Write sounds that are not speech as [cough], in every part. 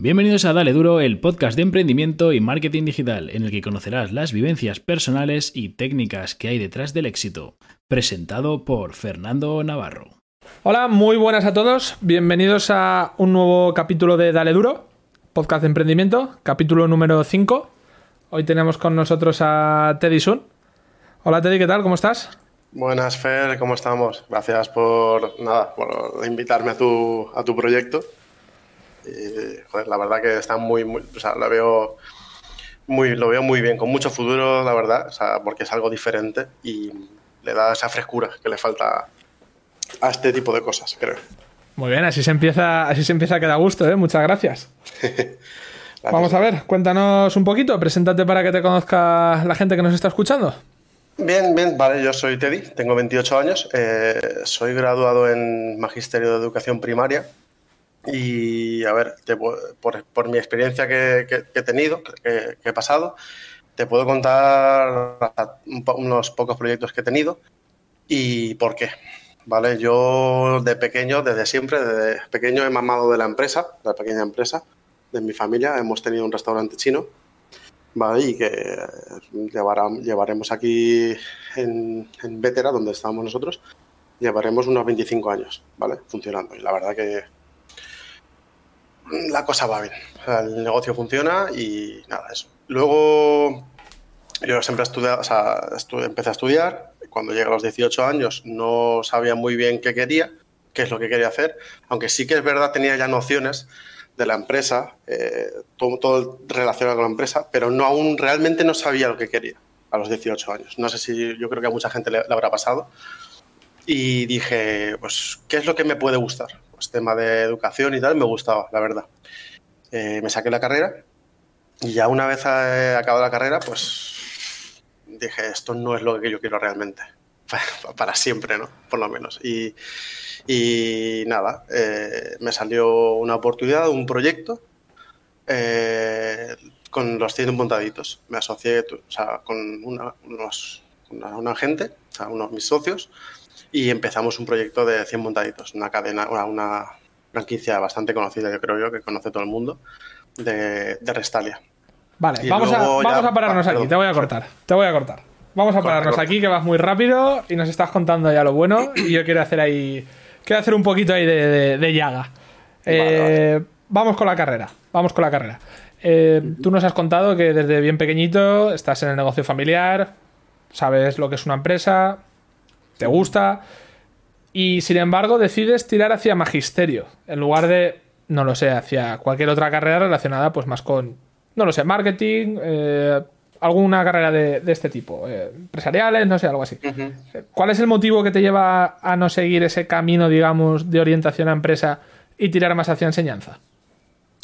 Bienvenidos a Dale Duro, el podcast de emprendimiento y marketing digital, en el que conocerás las vivencias personales y técnicas que hay detrás del éxito. Presentado por Fernando Navarro. Hola, muy buenas a todos. Bienvenidos a un nuevo capítulo de Dale Duro, podcast de emprendimiento, capítulo número 5. Hoy tenemos con nosotros a Teddy Sun. Hola Teddy, ¿qué tal? ¿Cómo estás? Buenas, Fer, ¿cómo estamos? Gracias por, nada, por invitarme a tu, a tu proyecto joder, la verdad que está muy, muy o sea, lo veo muy, lo veo muy bien, con mucho futuro, la verdad, o sea, porque es algo diferente y le da esa frescura que le falta a este tipo de cosas, creo. Muy bien, así se empieza, así se empieza a quedar gusto, ¿eh? Muchas [laughs] gracias. Vamos a ver, cuéntanos un poquito, preséntate para que te conozca la gente que nos está escuchando. Bien, bien, vale, yo soy Teddy, tengo 28 años, eh, soy graduado en Magisterio de Educación Primaria y a ver, por, mi experiencia que, he tenido, que, he pasado, te puedo contar unos pocos proyectos que he tenido y por qué. ¿Vale? Yo de pequeño, desde siempre, desde pequeño he mamado de la empresa, de la pequeña empresa, de mi familia. Hemos tenido un restaurante chino, ¿vale? Y que llevaremos aquí en, en Vetera, donde estamos nosotros, llevaremos unos 25 años, ¿vale? Funcionando. Y la verdad que la cosa va bien. el negocio funciona y nada, eso. Luego, yo siempre estudiado, o sea, empecé a estudiar. Cuando llegué a los 18 años no sabía muy bien qué quería, qué es lo que quería hacer, aunque sí que es verdad tenía ya nociones de la empresa, eh, todo, todo, relacionado con la empresa, pero no aún realmente no sabía lo que quería a los 18 años. No sé si yo creo que a mucha gente le habrá pasado. Y dije, pues, ¿qué es lo que me puede gustar? Pues, tema de educación y tal, me gustaba, la verdad. Eh, me saqué la carrera y ya una vez acabado la carrera, pues dije, esto no es lo que yo quiero realmente. [laughs] Para siempre, ¿no? Por lo menos. Y, nada, eh, me salió una oportunidad, un proyecto eh, con los 100 montaditos. Me asocié con una, unos, una, una gente, o sea, unos mis socios, y empezamos un proyecto de 100 montaditos, una cadena, una, franquicia bastante conocida, yo creo yo, que conoce todo el mundo, de, de Restalia. Vale, vamos, a, vamos a pararnos aquí, te voy a cortar, te voy a cortar. Vamos a pararnos aquí, que vas muy rápido y nos estás contando ya lo bueno y yo quiero hacer ahí, quiero hacer un poquito ahí de, llaga. Eh, vamos con la carrera, vamos con la carrera. Eh, tú nos has contado que desde bien pequeñito estás en el negocio familiar, sabes lo que es una empresa, te gusta y sin embargo decides tirar hacia magisterio en lugar de, no lo sé, hacia cualquier otra carrera relacionada pues más con, no lo sé, marketing, eh, alguna carrera de, este tipo, eh, empresariales, no sé, algo así. ¿Cuál es el motivo que te lleva a no seguir ese camino, digamos, de orientación a empresa y tirar más hacia enseñanza?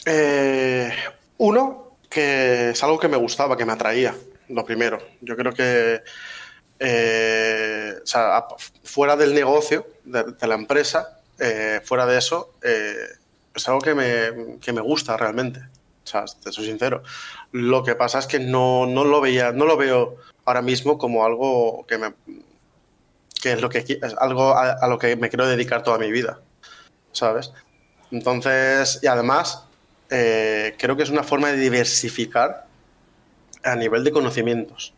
Eh, uno, que es algo que me gustaba, que me atraía, lo primero. Yo creo que eh, fuera del negocio, de, la empresa, eh, fuera de eso, eh, es algo que me, que me, gusta realmente. O sea, soy sincero. Lo que pasa es que no, no, lo veía, no lo veo ahora mismo como algo que me que es lo que es algo a, lo que me quiero dedicar toda mi vida. ¿Sabes? Entonces, y además, creo que es una forma de diversificar a nivel de conocimientos.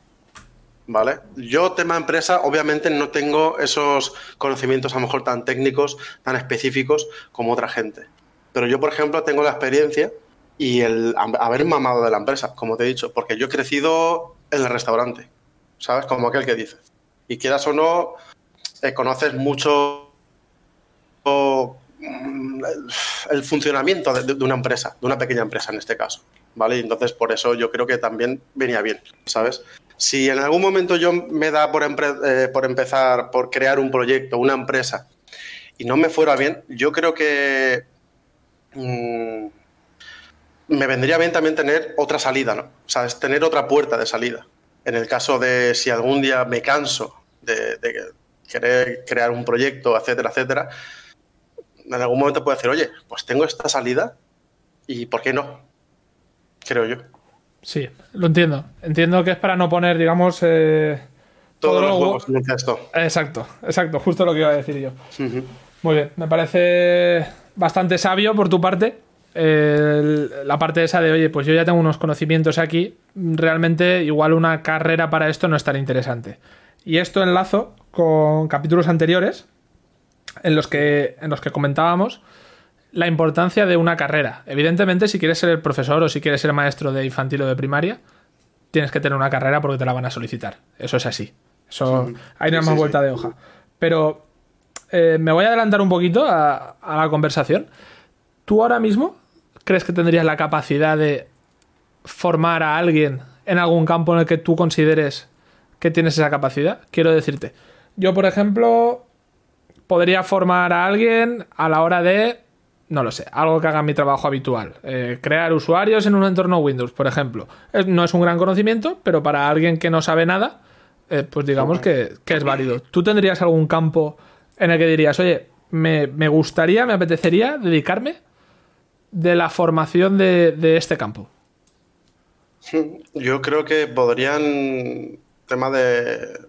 ¿Vale? Yo, tema empresa, obviamente no tengo esos conocimientos a lo mejor tan técnicos, tan específicos como otra gente. Pero yo, por ejemplo, tengo la experiencia y el haber mamado de la empresa, como te he dicho, porque yo he crecido en el restaurante, ¿sabes? Como aquel que dice. Y quieras o no, eh, conoces mucho mm, el funcionamiento de, una empresa, de una pequeña empresa en este caso, ¿vale? entonces por eso yo creo que también venía bien, ¿sabes? Si en algún momento yo me da por, eh, por empezar, por crear un proyecto, una empresa, y no me fuera bien, yo creo que mm, me vendría bien también tener otra salida, ¿no? O sea, es tener otra puerta de salida. En el caso de si algún día me canso de, querer crear un proyecto, etcétera, etcétera, en algún momento puedo decir, oye, pues tengo esta salida y ¿por qué no? Creo yo. Sí, lo entiendo. Entiendo que es para no poner, digamos. Eh, Todos los huevos en esto. Exacto, exacto, justo lo que iba a decir yo. Muy bien, me parece bastante sabio por tu parte la parte esa de, oye, pues yo ya tengo unos conocimientos aquí, realmente igual una carrera para esto no es tan interesante. Y esto enlazo con capítulos anteriores en los que, en los que comentábamos la importancia de una carrera. Evidentemente, si quieres ser el profesor o si quieres ser maestro de infantil o de primaria, tienes que tener una carrera porque te la van a solicitar. Eso es así. Eso, hay una más vuelta de hoja. Pero eh, me voy a adelantar un poquito a, a la conversación. ¿Tú ahora mismo crees que tendrías la capacidad de formar a alguien en algún campo en el que tú consideres que tienes esa capacidad? Quiero decirte, yo por ejemplo podría formar a alguien a la hora de, no lo sé, algo que haga mi trabajo habitual. Eh, crear usuarios en un entorno Windows, por ejemplo. no es un gran conocimiento, pero para alguien que no sabe nada, eh, pues digamos que, es válido. ¿Tú tendrías algún campo en el que dirías, oye, me, me gustaría, me apetecería dedicarme de la formación de, este campo? Yo creo que podrían, tema de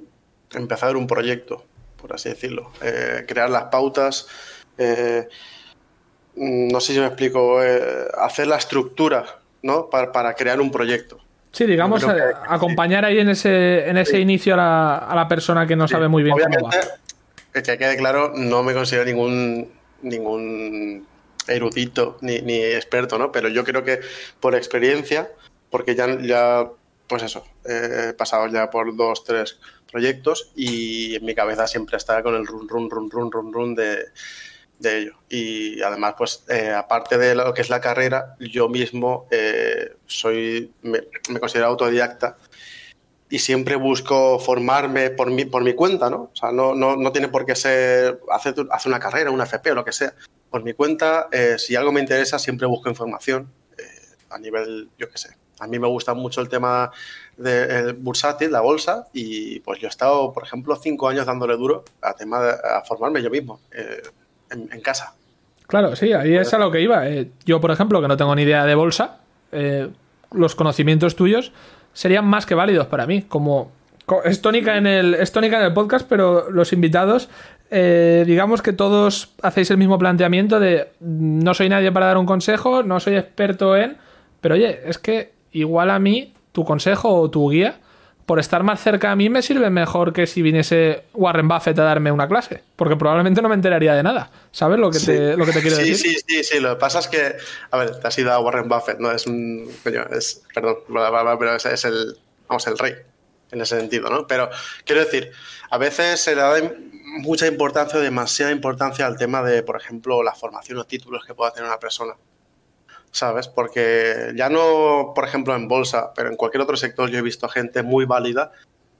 empezar un proyecto, por así decirlo, eh, crear las pautas, eh, no sé si me explico, eh, hacer la estructura, ¿no? Para, crear un proyecto. Sí, digamos, acompañar ahí en ese, en ese inicio a la, persona que no sabe muy bien cómo va. Que quede claro, no me considero ningún, ningún erudito ni, ni, experto, ¿no? Pero yo creo que por experiencia, porque ya, ya pues eso, he pasado ya por dos, tres proyectos y en mi cabeza siempre está con el run, run, run, run, run, run de, de ello. Y además, pues, eh, aparte de lo que es la carrera, yo mismo eh, soy, me, considero autodidacta y siempre busco formarme por mi, por mi cuenta, ¿no? O sea, no, no, no tiene por qué ser hacer, hacer una carrera, una FP o lo que sea por mi cuenta, eh, si algo me interesa, siempre busco información eh, a nivel, yo qué sé. A mí me gusta mucho el tema del bursátil, la bolsa, y pues yo he estado, por ejemplo, cinco años dándole duro a tema de, a formarme yo mismo eh, en, casa. Claro, sí, ahí es a lo que iba. yo, por ejemplo, que no tengo ni idea de bolsa, los conocimientos tuyos serían más que válidos para mí. Como es tónica en el, es tónica en el podcast, pero los invitados eh, digamos que todos hacéis el mismo planteamiento de no soy nadie para dar un consejo, no soy experto en, pero oye, es que igual a mí tu consejo o tu guía, por estar más cerca a mí, me sirve mejor que si viniese Warren Buffett a darme una clase, porque probablemente no me enteraría de nada. ¿Sabes lo que, te, lo que te quiero decir? Sí, sí, sí, lo que pasa es que, a ver, te has ido a Warren Buffett, ¿no? Es un, es, perdón, pero es, es el, vamos, el rey en ese sentido, ¿no? Pero quiero decir, a veces se le da mucha importancia o demasiada importancia al tema de, por ejemplo, la formación o títulos que pueda tener una persona. ¿Sabes? Porque ya no, por ejemplo, en bolsa, pero en cualquier otro sector yo he visto gente muy válida,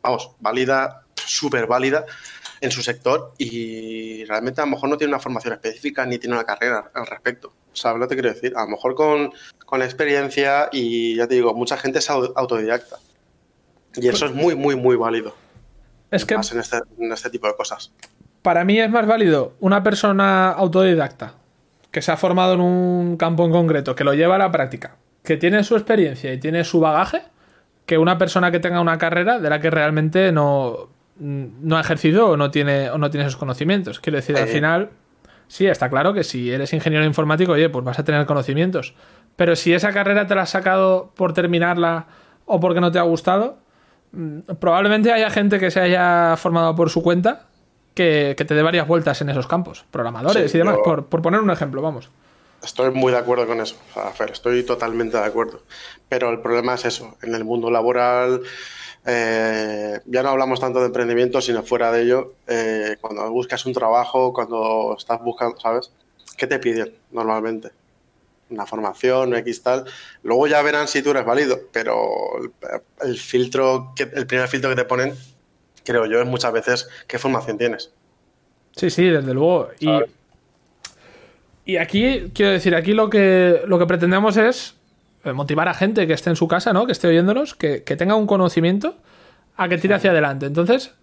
vamos, válida, súper válida en su sector y realmente a lo mejor no tiene una formación específica ni tiene una carrera al respecto. ¿Sabes lo que te quiero decir? A lo mejor con, con experiencia y ya te digo, mucha gente es autodidacta. Y eso es muy, muy, muy válido. Es que. Más en este, en este tipo de cosas. Para mí es más válido una persona autodidacta que se ha formado en un campo en concreto, que lo lleva a la práctica, que tiene su experiencia y tiene su bagaje, que una persona que tenga una carrera de la que realmente no, no ha ejercido o no tiene, o no tiene esos conocimientos. Quiero decir, al final, sí, está claro que si eres ingeniero informático, oye, pues vas a tener conocimientos. Pero si esa carrera te la has sacado por terminarla o porque no te ha gustado, Mm, probablemente haya gente que se haya formado por su cuenta que, te dé varias vueltas en esos campos, programadores y demás, por, poner un ejemplo, vamos. Estoy muy de acuerdo con eso, estoy totalmente de acuerdo. Pero el problema es eso, en el mundo laboral eh, ya no hablamos tanto de emprendimiento, sino fuera de ello, eh, cuando buscas un trabajo, cuando estás buscando, ¿sabes? ¿Qué te piden normalmente? una formación, X tal. Luego ya verán si tú eres válido, pero el, filtro, que, el primer filtro que te ponen, creo yo, es muchas veces qué formación tienes. Sí, sí, desde luego. Y, y, aquí, quiero decir, aquí lo que, lo que pretendemos es eh, motivar a gente que esté en su casa, ¿no? Que esté oyéndonos, que, tenga un conocimiento a que tire hacia adelante. Entonces,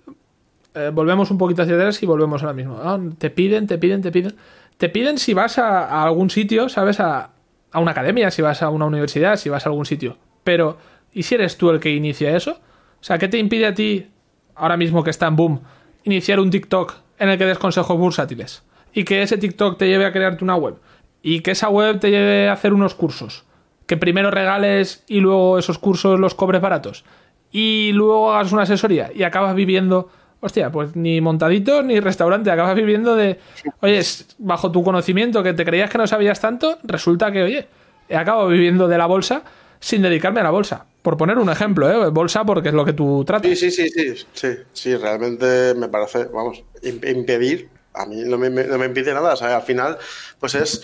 eh, volvemos un poquito hacia atrás y volvemos ahora mismo. Ah, te piden, te piden, te piden. Te piden si vas a algún sitio, ¿sabes? A, a una academia, si vas a una universidad, si vas a algún sitio. Pero, ¿y si eres tú el que inicia eso? O sea, ¿qué te impide a ti, ahora mismo que está en boom, iniciar un TikTok en el que des consejos bursátiles? Y que ese TikTok te lleve a crearte una web. y que esa web te lleve a hacer unos cursos. Que primero regales y luego esos cursos los cobres baratos. Y luego hagas una asesoría y acabas viviendo hostia, pues ni montadito ni restaurante, acabas viviendo de, oye, bajo tu conocimiento que te creías que no sabías tanto, resulta que, oye, he acabado viviendo de la bolsa sin dedicarme a la bolsa. Por poner un ejemplo, ¿eh? Bolsa porque es lo que tú tratas. Sí, sí, sí, sí, sí, sí, realmente me parece, vamos, impedir, a mí no me, impide nada, o sea, al final, pues es,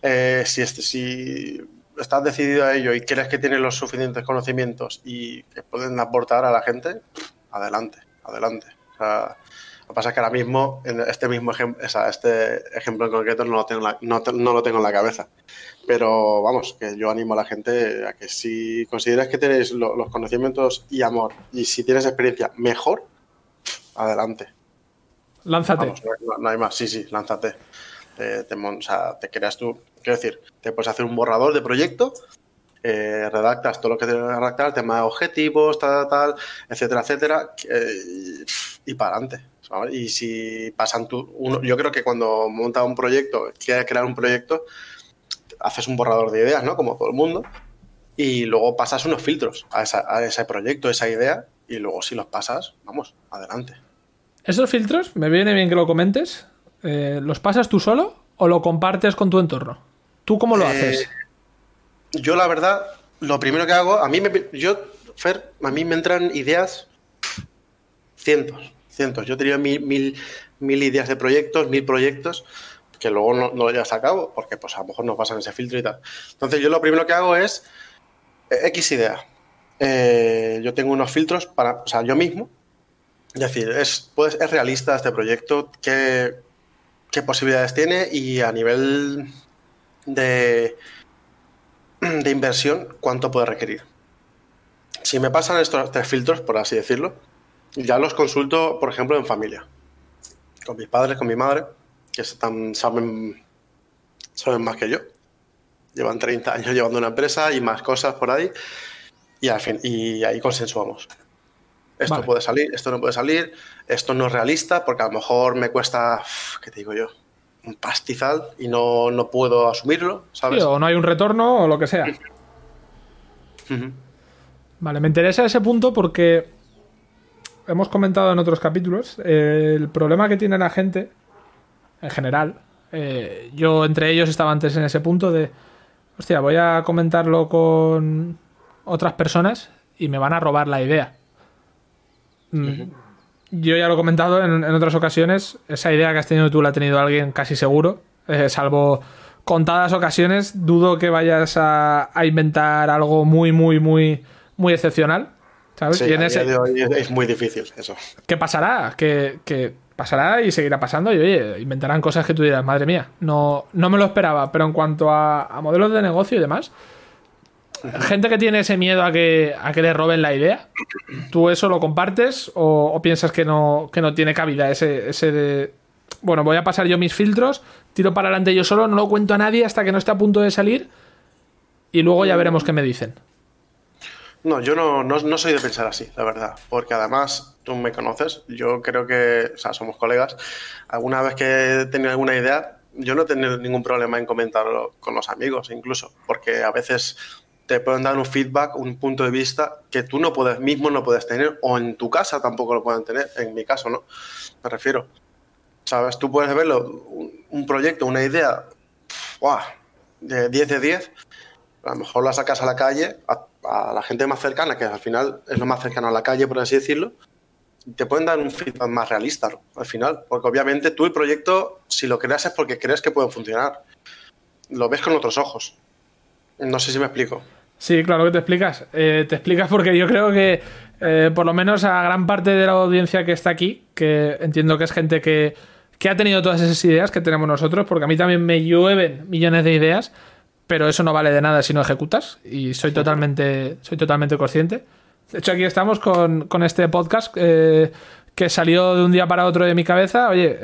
eh, si, este, si estás decidido a ello y crees que tienes los suficientes conocimientos y que pueden aportar a la gente, adelante, adelante lo que pasa es que ahora mismo, en este mismo ejemplo, este ejemplo en concreto no lo, tengo no, lo tengo en la cabeza. Pero vamos, que yo animo a la gente a que si consideras que tenéis los conocimientos y amor y si tienes experiencia mejor, adelante. Lánzate. no, hay más, sí, sí, lánzate. Te, o sea, te creas tú, quiero decir, te puedes hacer un borrador de proyecto eh, redactas todo lo que tienes que redactar, tema de objetivos, tal, tal, etcétera, etcétera, y, para adelante. Y si pasan tú, uno, yo creo que cuando montas un proyecto, quieres crear un proyecto, haces un borrador de ideas, ¿no? Como todo el mundo, y luego pasas unos filtros a, ese proyecto, a esa idea, y luego si los pasas, vamos, adelante. ¿Esos filtros, me viene bien que lo comentes, eh, ¿los pasas tú solo o lo compartes con tu entorno? ¿Tú cómo lo eh, haces? yo la verdad, lo primero que hago, a mí me, yo, Fer, a mí me entran ideas cientos, cientos. Yo tenía mil, mil, mil ideas de proyectos, mil proyectos, que luego no, no lo llevas a cabo, porque pues a lo mejor no pasan ese filtro y tal. Entonces yo lo primero que hago es eh, X idea. Eh, yo tengo unos filtros para, o sea, yo mismo. Es decir, es, pues, es realista este proyecto, qué, qué posibilidades tiene y a nivel de, de inversión, ¿cuánto puede requerir? Si me pasan estos tres filtros, por así decirlo, ya los consulto, por ejemplo, en familia. Con mis padres, con mi madre, que están, saben, saben más que yo. Llevan 30 años llevando una empresa y más cosas por ahí. Y, al fin, y ahí consensuamos. Esto puede salir, esto no puede salir, esto no es realista porque a lo mejor me cuesta, ¿qué te digo yo? un pastizal y no, no puedo asumirlo, ¿sabes? o no hay un retorno o lo que sea. Vale, me interesa ese punto porque hemos comentado en otros capítulos eh, el problema que tiene la gente en general. Eh, yo entre ellos estaba antes en ese punto de, hostia, voy a comentarlo con otras personas y me van a robar la idea. Mm, yo ya lo he comentado en, otras ocasiones, esa idea que has tenido tú la ha tenido alguien casi seguro, eh, salvo contadas ocasiones, dudo que vayas a, inventar algo muy, muy, muy, muy excepcional. ¿sabes? Sí, es muy difícil eso. ¿Qué pasará? Que, pasará y seguirá pasando y oye, inventarán cosas que tú dirás, madre mía, no, no me lo esperaba, pero en cuanto a modelos de negocio y demás, gente que tiene ese miedo a que, a que le roben la idea, ¿tú eso lo compartes o, piensas que no, que no tiene cabida ese, ese de, bueno, voy a pasar yo mis filtros, tiro para adelante yo solo, no lo cuento a nadie hasta que no esté a punto de salir y luego ya veremos qué me dicen? No, yo no, no, soy de pensar así, la verdad, porque además tú me conoces, yo creo que, o sea, somos colegas, alguna vez que he tenido alguna idea, yo no he tenido ningún problema en comentarlo con los amigos, incluso, porque a veces te pueden dar un feedback, un punto de vista que tú no puedes, mismo no puedes tener, o en tu casa tampoco lo pueden tener, en mi caso, ¿no? Me refiero. ¿Sabes? Tú puedes verlo, un, proyecto, una idea, de 10 de 10, a lo mejor la sacas a la calle, a, la gente más cercana, que al final es lo más cercano a la calle, por así decirlo, te pueden dar un feedback más realista al final, porque obviamente tú el proyecto, si lo creas es porque crees que puede funcionar, lo ves con otros ojos. No sé si me explico. Sí, claro que te explicas. Eh, te explicas porque yo creo que, eh, por lo menos a gran parte de la audiencia que está aquí, que entiendo que es gente que, ha tenido todas esas ideas que tenemos nosotros, porque a mí también me llueven millones de ideas, pero eso no vale de nada si no ejecutas, y soy totalmente, soy totalmente consciente. De hecho, aquí estamos con, este podcast eh, que salió de un día para otro de mi cabeza. Oye,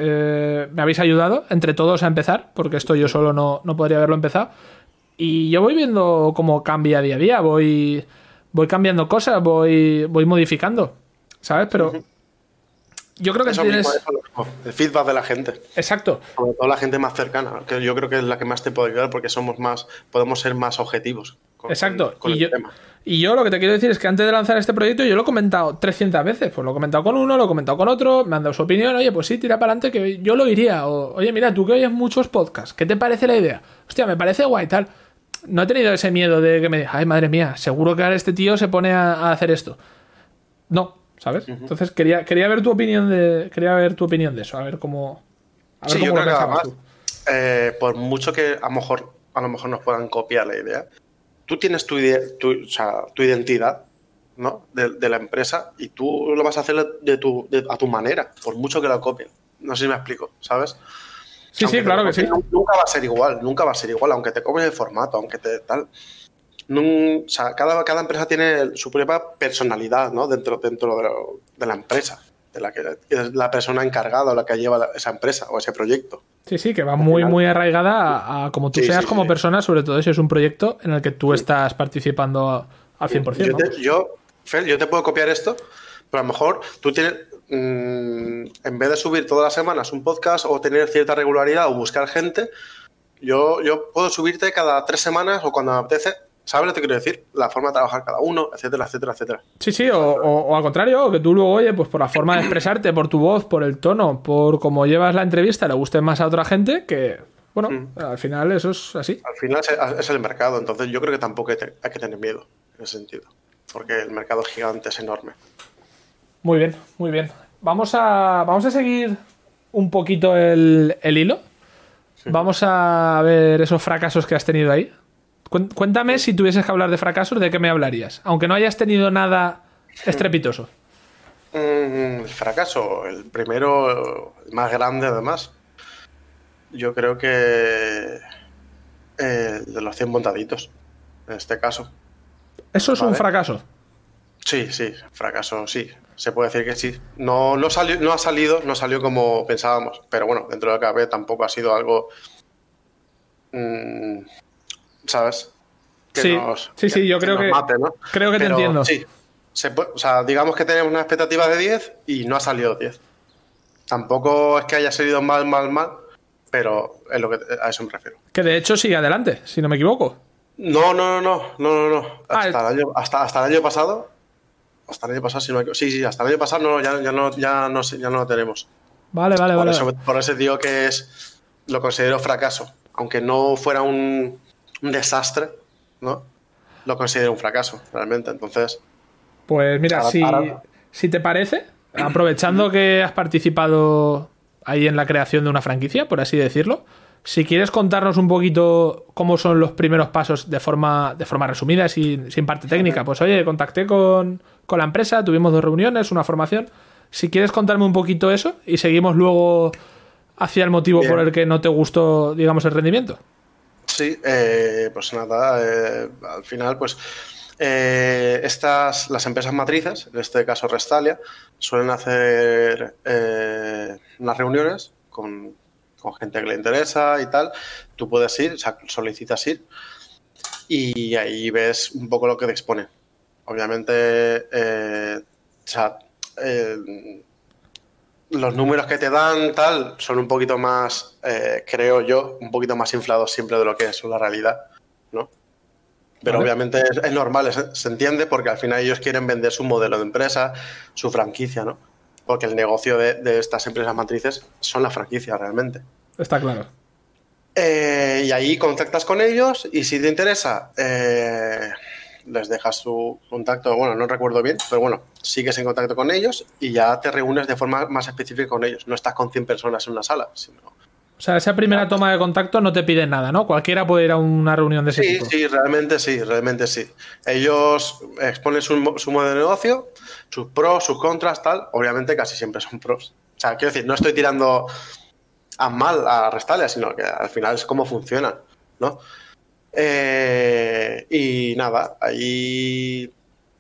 me habéis ayudado entre todos a empezar, porque esto yo solo no, no podría haberlo empezado. Y yo voy viendo cómo cambia día a día, voy, voy cambiando cosas, voy, voy modificando, ¿sabes? Pero yo creo que tienes... el feedback de la gente. Exacto. Sobre todo la gente más cercana, que yo creo que es la que más te puede ayudar porque somos más, podemos ser más objetivos. Exacto. y, yo, y yo lo que te quiero decir es que antes de lanzar este proyecto yo lo he comentado 300 veces. Pues lo he comentado con uno, lo he comentado con otro, me han dado su opinión. Oye, pues sí, tira para adelante que yo lo iría. O, oye, mira, tú que oyes muchos podcasts, ¿qué te parece la idea? Hostia, me parece guay tal. No he tenido ese miedo de que me diga, ay, madre mía, seguro que ahora este tío se pone a hacer esto. No, ¿sabes? Entonces quería, quería ver tu opinión de quería ver tu opinión de eso, a ver cómo a ver cómo lo eh, por mucho que a lo mejor a lo mejor nos puedan copiar la idea, tú tienes tu, tu, o sea, tu identidad ¿no? De, la empresa y tú lo vas a hacer de tu, a tu manera, por mucho que lo copien. No sé si me explico, ¿sabes? Sí, sí, claro que sí. Nunca va a ser igual, nunca va a ser igual, aunque te copien el formato, aunque te tal o sea, cada, cada empresa tiene su propia personalidad ¿no? dentro, dentro de, la empresa, de la que es la persona encargada o la que lleva esa empresa o ese proyecto. Sí, sí, que va muy, muy arraigada a, como tú seas como persona, sobre todo si es un proyecto en el que tú estás participando al 100%. Yo, te, yo, yo te puedo copiar esto, pero a lo mejor tú tienes, mm, en vez de subir todas las semanas un podcast o tener cierta regularidad o buscar gente, yo, yo puedo subirte cada tres semanas o cuando me apetece ¿Sabes lo que quiero decir? La forma de trabajar cada uno, etcétera, etcétera, etcétera. Sí, sí, o, al contrario, que tú luego, oye, pues por la forma de expresarte, por tu voz, por el tono, por cómo llevas la entrevista, le guste más a otra gente, que, bueno, mm. al final eso es así. Al final es el mercado, entonces yo creo que tampoco hay, que tener miedo en ese sentido, porque el mercado es gigante, es enorme. Muy bien, muy bien. Vamos a, vamos a seguir un poquito el, el hilo. Vamos a ver esos fracasos que has tenido ahí. Cuéntame si tuvieses que hablar de fracasos, ¿de qué me hablarías? Aunque no hayas tenido nada estrepitoso. Mm, el fracaso, el primero, el más grande además. Yo creo que el de los 100 montaditos, en este caso. ¿Eso es un fracaso? Sí, sí, fracaso, sí. Se puede decir que sí. No, no, salió, no ha salido, no salió como pensábamos, pero bueno, dentro de KB tampoco ha sido algo mm, ¿sabes? sí, sí, sí, yo creo que, creo que te entiendo. Sí, o sea, digamos que tenemos una expectativa de 10 y no ha salido 10. Tampoco es que haya salido mal, mal, mal, pero es lo que a eso me refiero. Que de hecho sigue adelante, si no me equivoco. No, no, no, no, no, no. Ah, hasta, el año, hasta, el año pasado. Hasta el año pasado, si no me Sí, sí, hasta el año pasado no, ya, ya, no, ya, no, ya no lo tenemos. Vale, vale, por vale. Eso, por eso digo que es. Lo considero fracaso. Aunque no fuera un, un desastre, ¿no? Lo considero un fracaso, realmente. Entonces. Pues mira, si, si te parece, aprovechando que has participado ahí en la creación de una franquicia, por así decirlo, si quieres contarnos un poquito cómo son los primeros pasos de forma, de forma resumida, sin, sin parte técnica, pues oye, contacté con, con, la empresa, tuvimos dos reuniones, una formación. Si quieres contarme un poquito eso y seguimos luego hacia el motivo por el que no te gustó, digamos, el rendimiento. Sí, eh, pues nada, eh, al final, pues eh, estas, las empresas matrices, en este caso Restalia, suelen hacer unas reuniones con, gente que le interesa y tal. Tú puedes ir, solicitas ir y ahí ves un poco lo que te expone. Obviamente, o sea, los números que te dan tal son un poquito más, eh, creo yo, un poquito más inflados siempre de lo que es la realidad, ¿no? Pero obviamente es, normal, se entiende porque al final ellos quieren vender su modelo de empresa, su franquicia, ¿no? Porque el negocio de, estas empresas matrices son la franquicia realmente. Está claro. Eh, y ahí contactas con ellos y si te interesa, eh, les dejas su contacto, bueno, no recuerdo bien, pero bueno, sigues en contacto con ellos y ya te reúnes de forma más específica con ellos. No estás con 100 personas en una sala, sino... O sea, esa primera toma de contacto no te piden nada, ¿no? Cualquiera puede ir a una reunión de ese sí, tipo. Sí, sí, realmente sí, realmente sí. Ellos exponen su, su modo de negocio, sus pros, sus contras, tal. Obviamente casi siempre son pros. O sea, quiero decir, no estoy tirando a mal a Restalia, sino que al final es cómo funciona, ¿no? Eh, y nada, ahí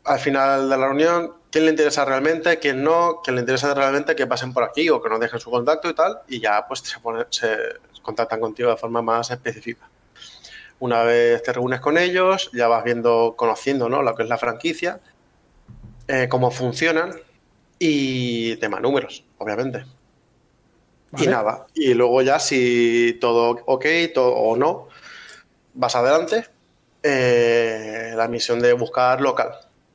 al final de la reunión, quién le interesa realmente, quién no, quién le interesa realmente que pasen por aquí o que nos dejen su contacto y tal, y ya pues se, se contactan contigo de forma más específica. Una vez te reúnes con ellos, ya vas viendo, conociendo ¿no? lo que es la franquicia, eh, cómo funcionan y tema números. obviamente. Y nada. Y luego ya si todo ok todo, o no, vas adelante. Eh, la misión de buscar local,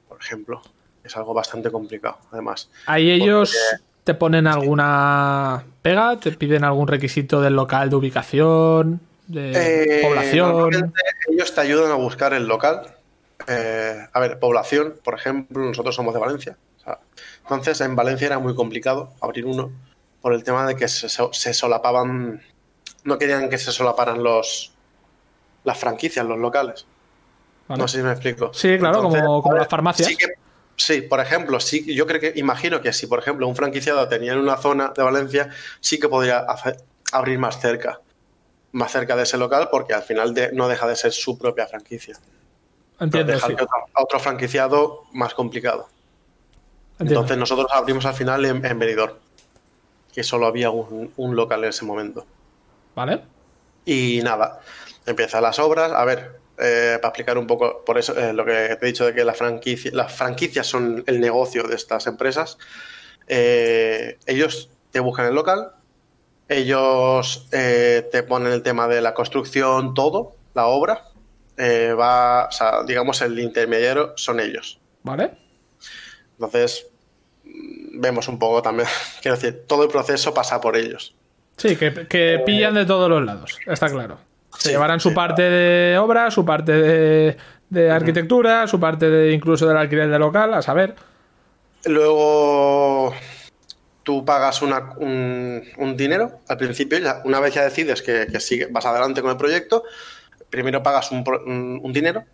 por ejemplo. Es algo bastante complicado, además. Ahí ellos te ponen alguna pega, te piden algún requisito del local de ubicación, de eh, población. Ellos te ayudan a buscar el local. Eh, a ver, población, por ejemplo, nosotros somos de Valencia. entonces, en Valencia era muy complicado abrir uno por el tema de que se, solapaban, no querían que se solaparan los las franquicias, los locales. No sé si me explico. Sí, claro, como, las farmacias. Sí, por ejemplo, sí, yo creo que, imagino que si, por ejemplo, un franquiciado tenía en una zona de Valencia, sí que podría abrir más cerca, más cerca de ese local, porque al final no deja de ser su propia franquicia. Entiendo, dejar a otro franquiciado más complicado. Entonces nosotros abrimos al final en, en que solo había un, local en ese momento. ¿Vale? Y nada, empiezan las obras. A ver, eh, para explicar un poco, por eso eh, lo que te he dicho de que la franquicia, las franquicias son el negocio de estas empresas. Eh, ellos te buscan el local, ellos te ponen el tema de la construcción, todo, la obra. va, o sea, digamos, el intermediario son ellos. ¿Vale? Entonces, vemos un poco también, [laughs] quiero decir, todo el proceso pasa por ellos. Sí, que, pillan de todos los lados, está claro. Se llevarán su parte de obra, su parte de, arquitectura, su parte de incluso del alquiler de local, a saber. Luego tú pagas un, dinero al principio, una vez ya decides que, que vas adelante con el proyecto, primero pagas un dinero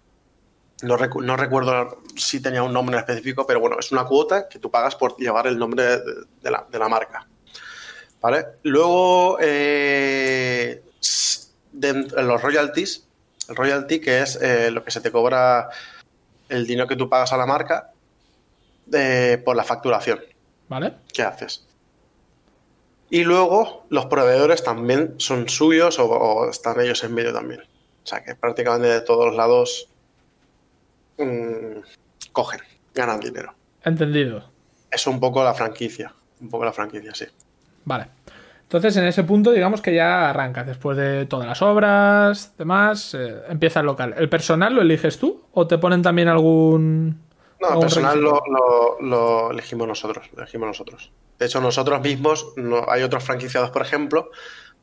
no, recuerdo si tenía un nombre específico, pero bueno, es una cuota que tú pagas por llevar el nombre de, la, marca. ¿Vale? Luego, eh, los royalties, el royalty que es eh, lo que se te cobra el dinero que tú pagas a la marca eh, por la facturación. ¿Vale? ¿Qué haces? Y luego los proveedores también son suyos o, o están ellos en medio también. O sea que prácticamente de todos lados Mm, cogen, ganan dinero. Entendido. Es un poco la franquicia. Un poco la franquicia, sí. Vale. Entonces, en ese punto, digamos que ya arrancas. Después de todas las obras, demás, eh, empieza el local. ¿El personal lo eliges tú? ¿O te ponen también algún.? No, el personal lo, elegimos nosotros. elegimos nosotros. De hecho, nosotros mismos, no, hay otros franquiciados, por ejemplo,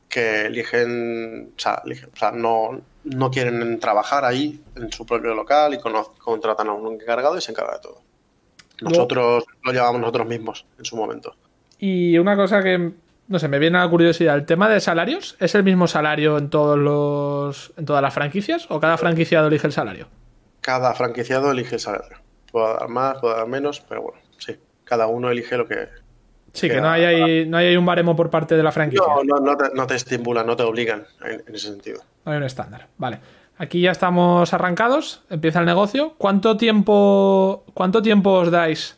que eligen, o sea, no, no, quieren trabajar ahí en su propio local y contratan a un encargado y se encarga de todo. Nosotros lo llevamos nosotros mismos en su momento. Y una cosa que, no sé, me viene la curiosidad, ¿el tema de salarios es el mismo salario en todos los en todas las franquicias o cada franquiciado elige el salario? Cada franquiciado elige el salario. Puedo dar más, puedo dar menos, pero bueno, sí, cada uno elige lo que, Sí, que no hay, no hay un baremo por parte de la franquicia. No, no, no, te, estimulan, no te obligan en, ese sentido. No hay un estándar. Vale. Aquí ya estamos arrancados, empieza el negocio. ¿Cuánto tiempo, ¿Cuánto tiempo os dais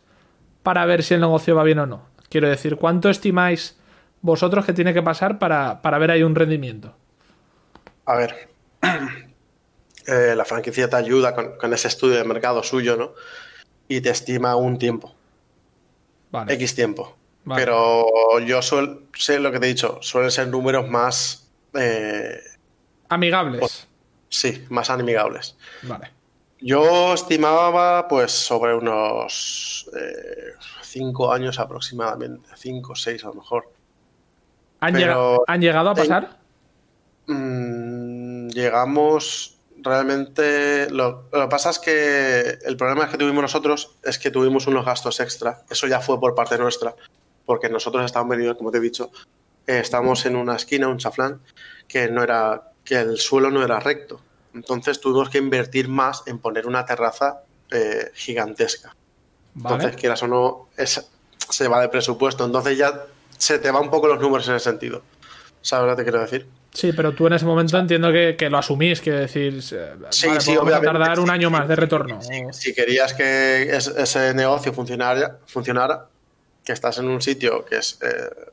para ver si el negocio va bien o no? Quiero decir, ¿cuánto estimáis vosotros que tiene que pasar para, ver ahí un rendimiento? A ver, [clears throat] eh, la franquicia te ayuda con, con, ese estudio de mercado suyo, ¿no? Y te estima un tiempo. Vale. X tiempo. Pero yo sé lo que te he dicho, suelen ser números más... Eh, amigables. Sí, más amigables. Vale. Yo estimaba pues sobre unos 5 eh, años aproximadamente, 5 o 6 a lo mejor. ¿Han, llegado, a pasar? Mm, llegamos realmente... Lo, lo, que pasa es que el problema que tuvimos nosotros es que tuvimos unos gastos extra. Eso ya fue por parte nuestra porque nosotros estábamos venidos, como te he dicho, eh, estábamos en una esquina, un chaflán, que no era, que el suelo no era recto. Entonces tuvimos que invertir más en poner una terraza eh, gigantesca. Entonces, quieras o no, se va de presupuesto. Entonces ya se te van un poco los números en ese sentido. ¿Sabes lo que te quiero decir? Sí, pero tú en ese momento entiendo que, lo asumís, que decir, sí, sí, a tardar un año más de retorno. Si, querías que ese negocio funcionara, funcionara que estás en un sitio que es, eh,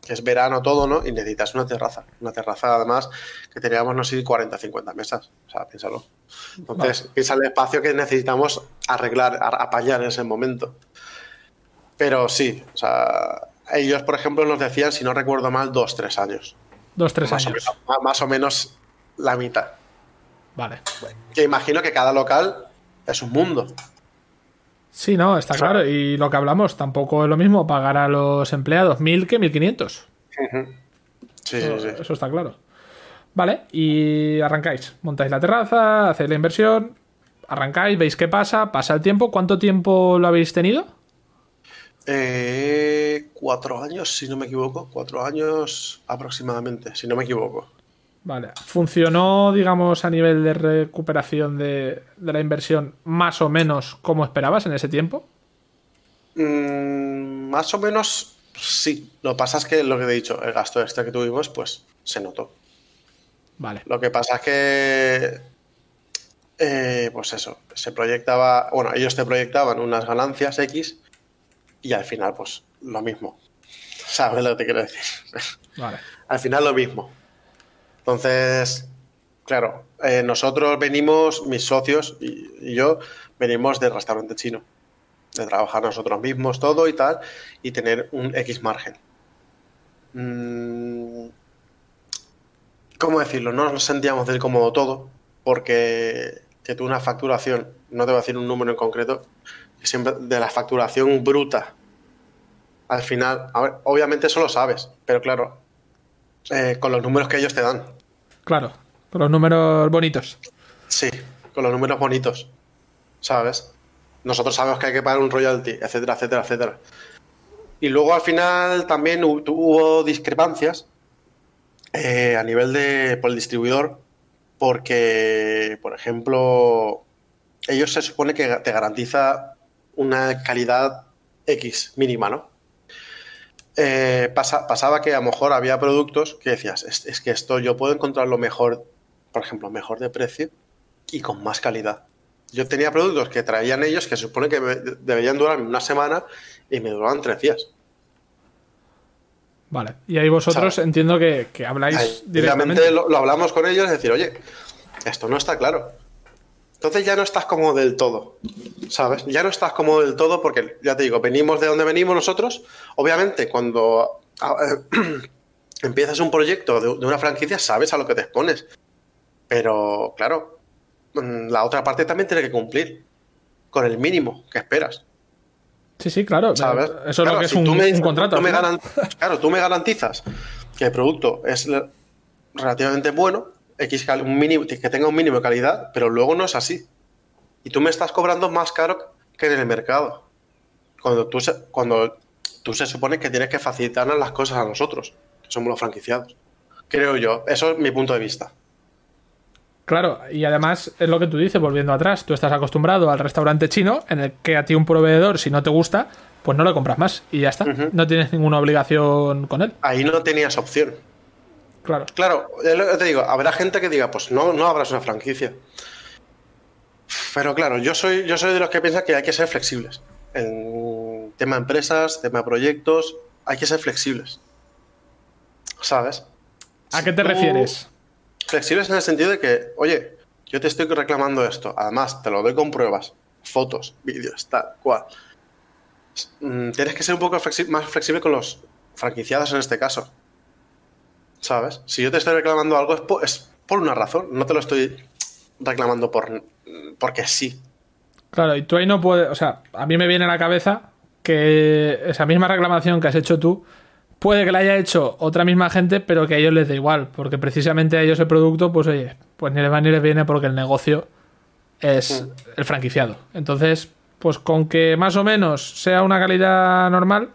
que es verano todo, ¿no? Y necesitas una terraza. Una terraza, además, que teníamos, no sé, 40, 50 mesas. O sea, piénsalo. Entonces, piensa el espacio que necesitamos arreglar, apañar en ese momento. Pero sí, o sea, ellos, por ejemplo, nos decían, si no recuerdo mal, dos, tres años. Dos, tres años. más o menos la mitad. Vale. Que imagino que cada local es un mundo. Sí, no, está claro. Y lo que hablamos, tampoco es lo mismo pagar a los empleados mil que mil quinientos. Sí, sí, sí. Eso está claro. Vale, y arrancáis. Montáis la terraza, hacéis la inversión, arrancáis, veis qué pasa, pasa el tiempo. ¿Cuánto tiempo lo habéis tenido? Eh, cuatro años, si no me equivoco. Cuatro años aproximadamente, si no me equivoco. Vale. ¿Funcionó, digamos, a nivel de recuperación de, la inversión más o menos como esperabas en ese tiempo? Mm, más o menos sí. Lo que pasa es que lo que he dicho, el gasto extra que tuvimos, pues se notó. Vale. Lo que pasa es que, eh, pues eso, se proyectaba, bueno, ellos te proyectaban unas ganancias X y al final, pues lo mismo. ¿Sabes lo que te quiero decir? [laughs] Vale. al final lo mismo. Entonces, claro, eh, nosotros venimos, mis socios y, yo, venimos del restaurante chino, de trabajar nosotros mismos todo y tal, y tener un X margen. Mm, ¿Cómo decirlo? No nos sentíamos del cómodo todo, porque que tú una facturación, no te voy a decir un número en concreto, siempre de la facturación bruta, al final, a ver, obviamente eso lo sabes, pero claro, eh, con los números que ellos te dan. Claro, con los números bonitos. Sí, con los números bonitos. ¿Sabes? Nosotros sabemos que hay que pagar un royalty, etcétera, etcétera, etcétera. Y luego al final también hubo discrepancias eh, a nivel de por el distribuidor, porque, por ejemplo, ellos se supone que te garantiza una calidad X mínima, ¿no? Eh, pasaba que a lo mejor había productos que decías, es, que esto yo puedo encontrar lo mejor, por ejemplo, mejor de precio y con más calidad. Yo tenía productos que traían ellos que se supone que deberían durar una semana y me duraban tres días. Vale, y ahí vosotros entiendo que, habláis directamente. Lo, lo, hablamos con ellos, es decir, oye, esto no está claro. Entonces ya no estás como del todo, ¿sabes? Ya no estás como del todo porque, ya te digo, venimos de donde venimos nosotros. Obviamente, cuando [clears throat] empiezas un proyecto de, una franquicia, sabes a lo que te expones. Pero, claro, mm, la otra parte también tiene que cumplir con el mínimo que esperas. Sí, sí, claro. ¿sabes? Eso es lo que es un, contrato. claro, tú me garantizas que el producto es relativamente bueno X un mínimo, que tenga un mínimo de calidad, pero luego no es así. Y tú me estás cobrando más caro que en el mercado. Cuando tú se, cuando tú se supone que tienes que facilitarnos las cosas a nosotros, que somos los franquiciados. Creo yo, eso es mi punto de vista. Claro, y además es lo que tú dices, volviendo atrás, tú estás acostumbrado al restaurante chino en el que a ti un proveedor, si no te gusta, pues no le compras más y ya está. No tienes ninguna obligación con él. Ahí no tenías opción. Claro. Claro, te digo, habrá gente que diga, pues no, no habrás una franquicia. Pero claro, yo soy, yo soy de los que piensan que hay que ser flexibles. En tema empresas, tema proyectos, hay que ser flexibles. ¿Sabes? ¿A qué te refieres? Flexibles en el sentido de que, oye, yo te estoy reclamando esto, además te lo doy con pruebas, fotos, vídeos, tal cual. Mm, tienes que ser un poco más flexible con los franquiciados en este caso. ¿Sabes? Si yo te estoy reclamando algo es por, una razón, no te lo estoy reclamando por, porque sí. Claro, y tú ahí no puedes, o sea, a mí me viene a la cabeza que esa misma reclamación que has hecho tú puede que la haya hecho otra misma gente, pero que a ellos les da igual, porque precisamente a ellos el producto, pues oye, pues ni les va ni les viene porque el negocio es el franquiciado. Entonces, pues con que más o menos sea una calidad normal,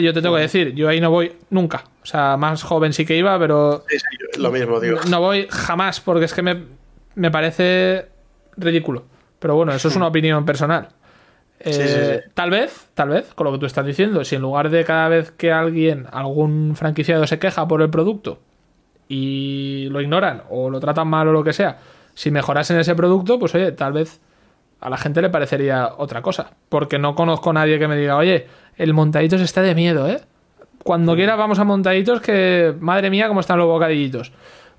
yo te tengo que decir, yo ahí no voy nunca. O sea, más joven sí que iba, pero. Sí, sí, lo mismo, digo. No voy jamás, porque es que me, parece ridículo. Pero bueno, eso es una [laughs] opinión personal. Eh, tal vez, tal vez, con lo que tú estás diciendo, si en lugar de cada vez que alguien, algún franquiciado se queja por el producto y lo ignoran o lo tratan mal o lo que sea, si mejorasen ese producto, pues oye, tal vez a la gente le parecería otra cosa. Porque no conozco a nadie que me diga, oye, el montaditos está de miedo, ¿eh? Cuando quiera vamos a montaditos que, madre mía, cómo están los bocadillitos.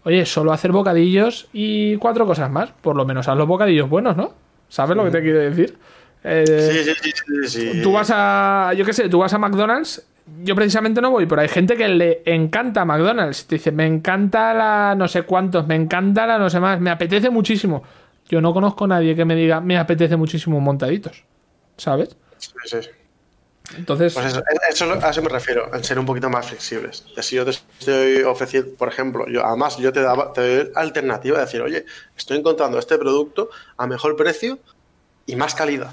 Oye, solo hacer bocadillos y cuatro cosas más. Por lo menos haz los bocadillos buenos, ¿no? ¿Sabes lo que te quiero decir? Eh, sí, sí, sí, Tú vas a, yo qué sé, tú vas a McDonald's yo precisamente no voy, pero hay gente que le encanta McDonald's. Te dice, me encanta la no sé cuántos, me encanta la no sé más, me apetece muchísimo. Yo no conozco a nadie que me diga, me apetece muchísimo montaditos. ¿Sabes? Sí, sí. Entonces. Pues eso, a eso me refiero, en ser un poquito más flexibles. Si yo te estoy ofreciendo, por ejemplo, yo además yo te, daba, te doy alternativa de decir, oye, estoy encontrando este producto a mejor precio y más calidad.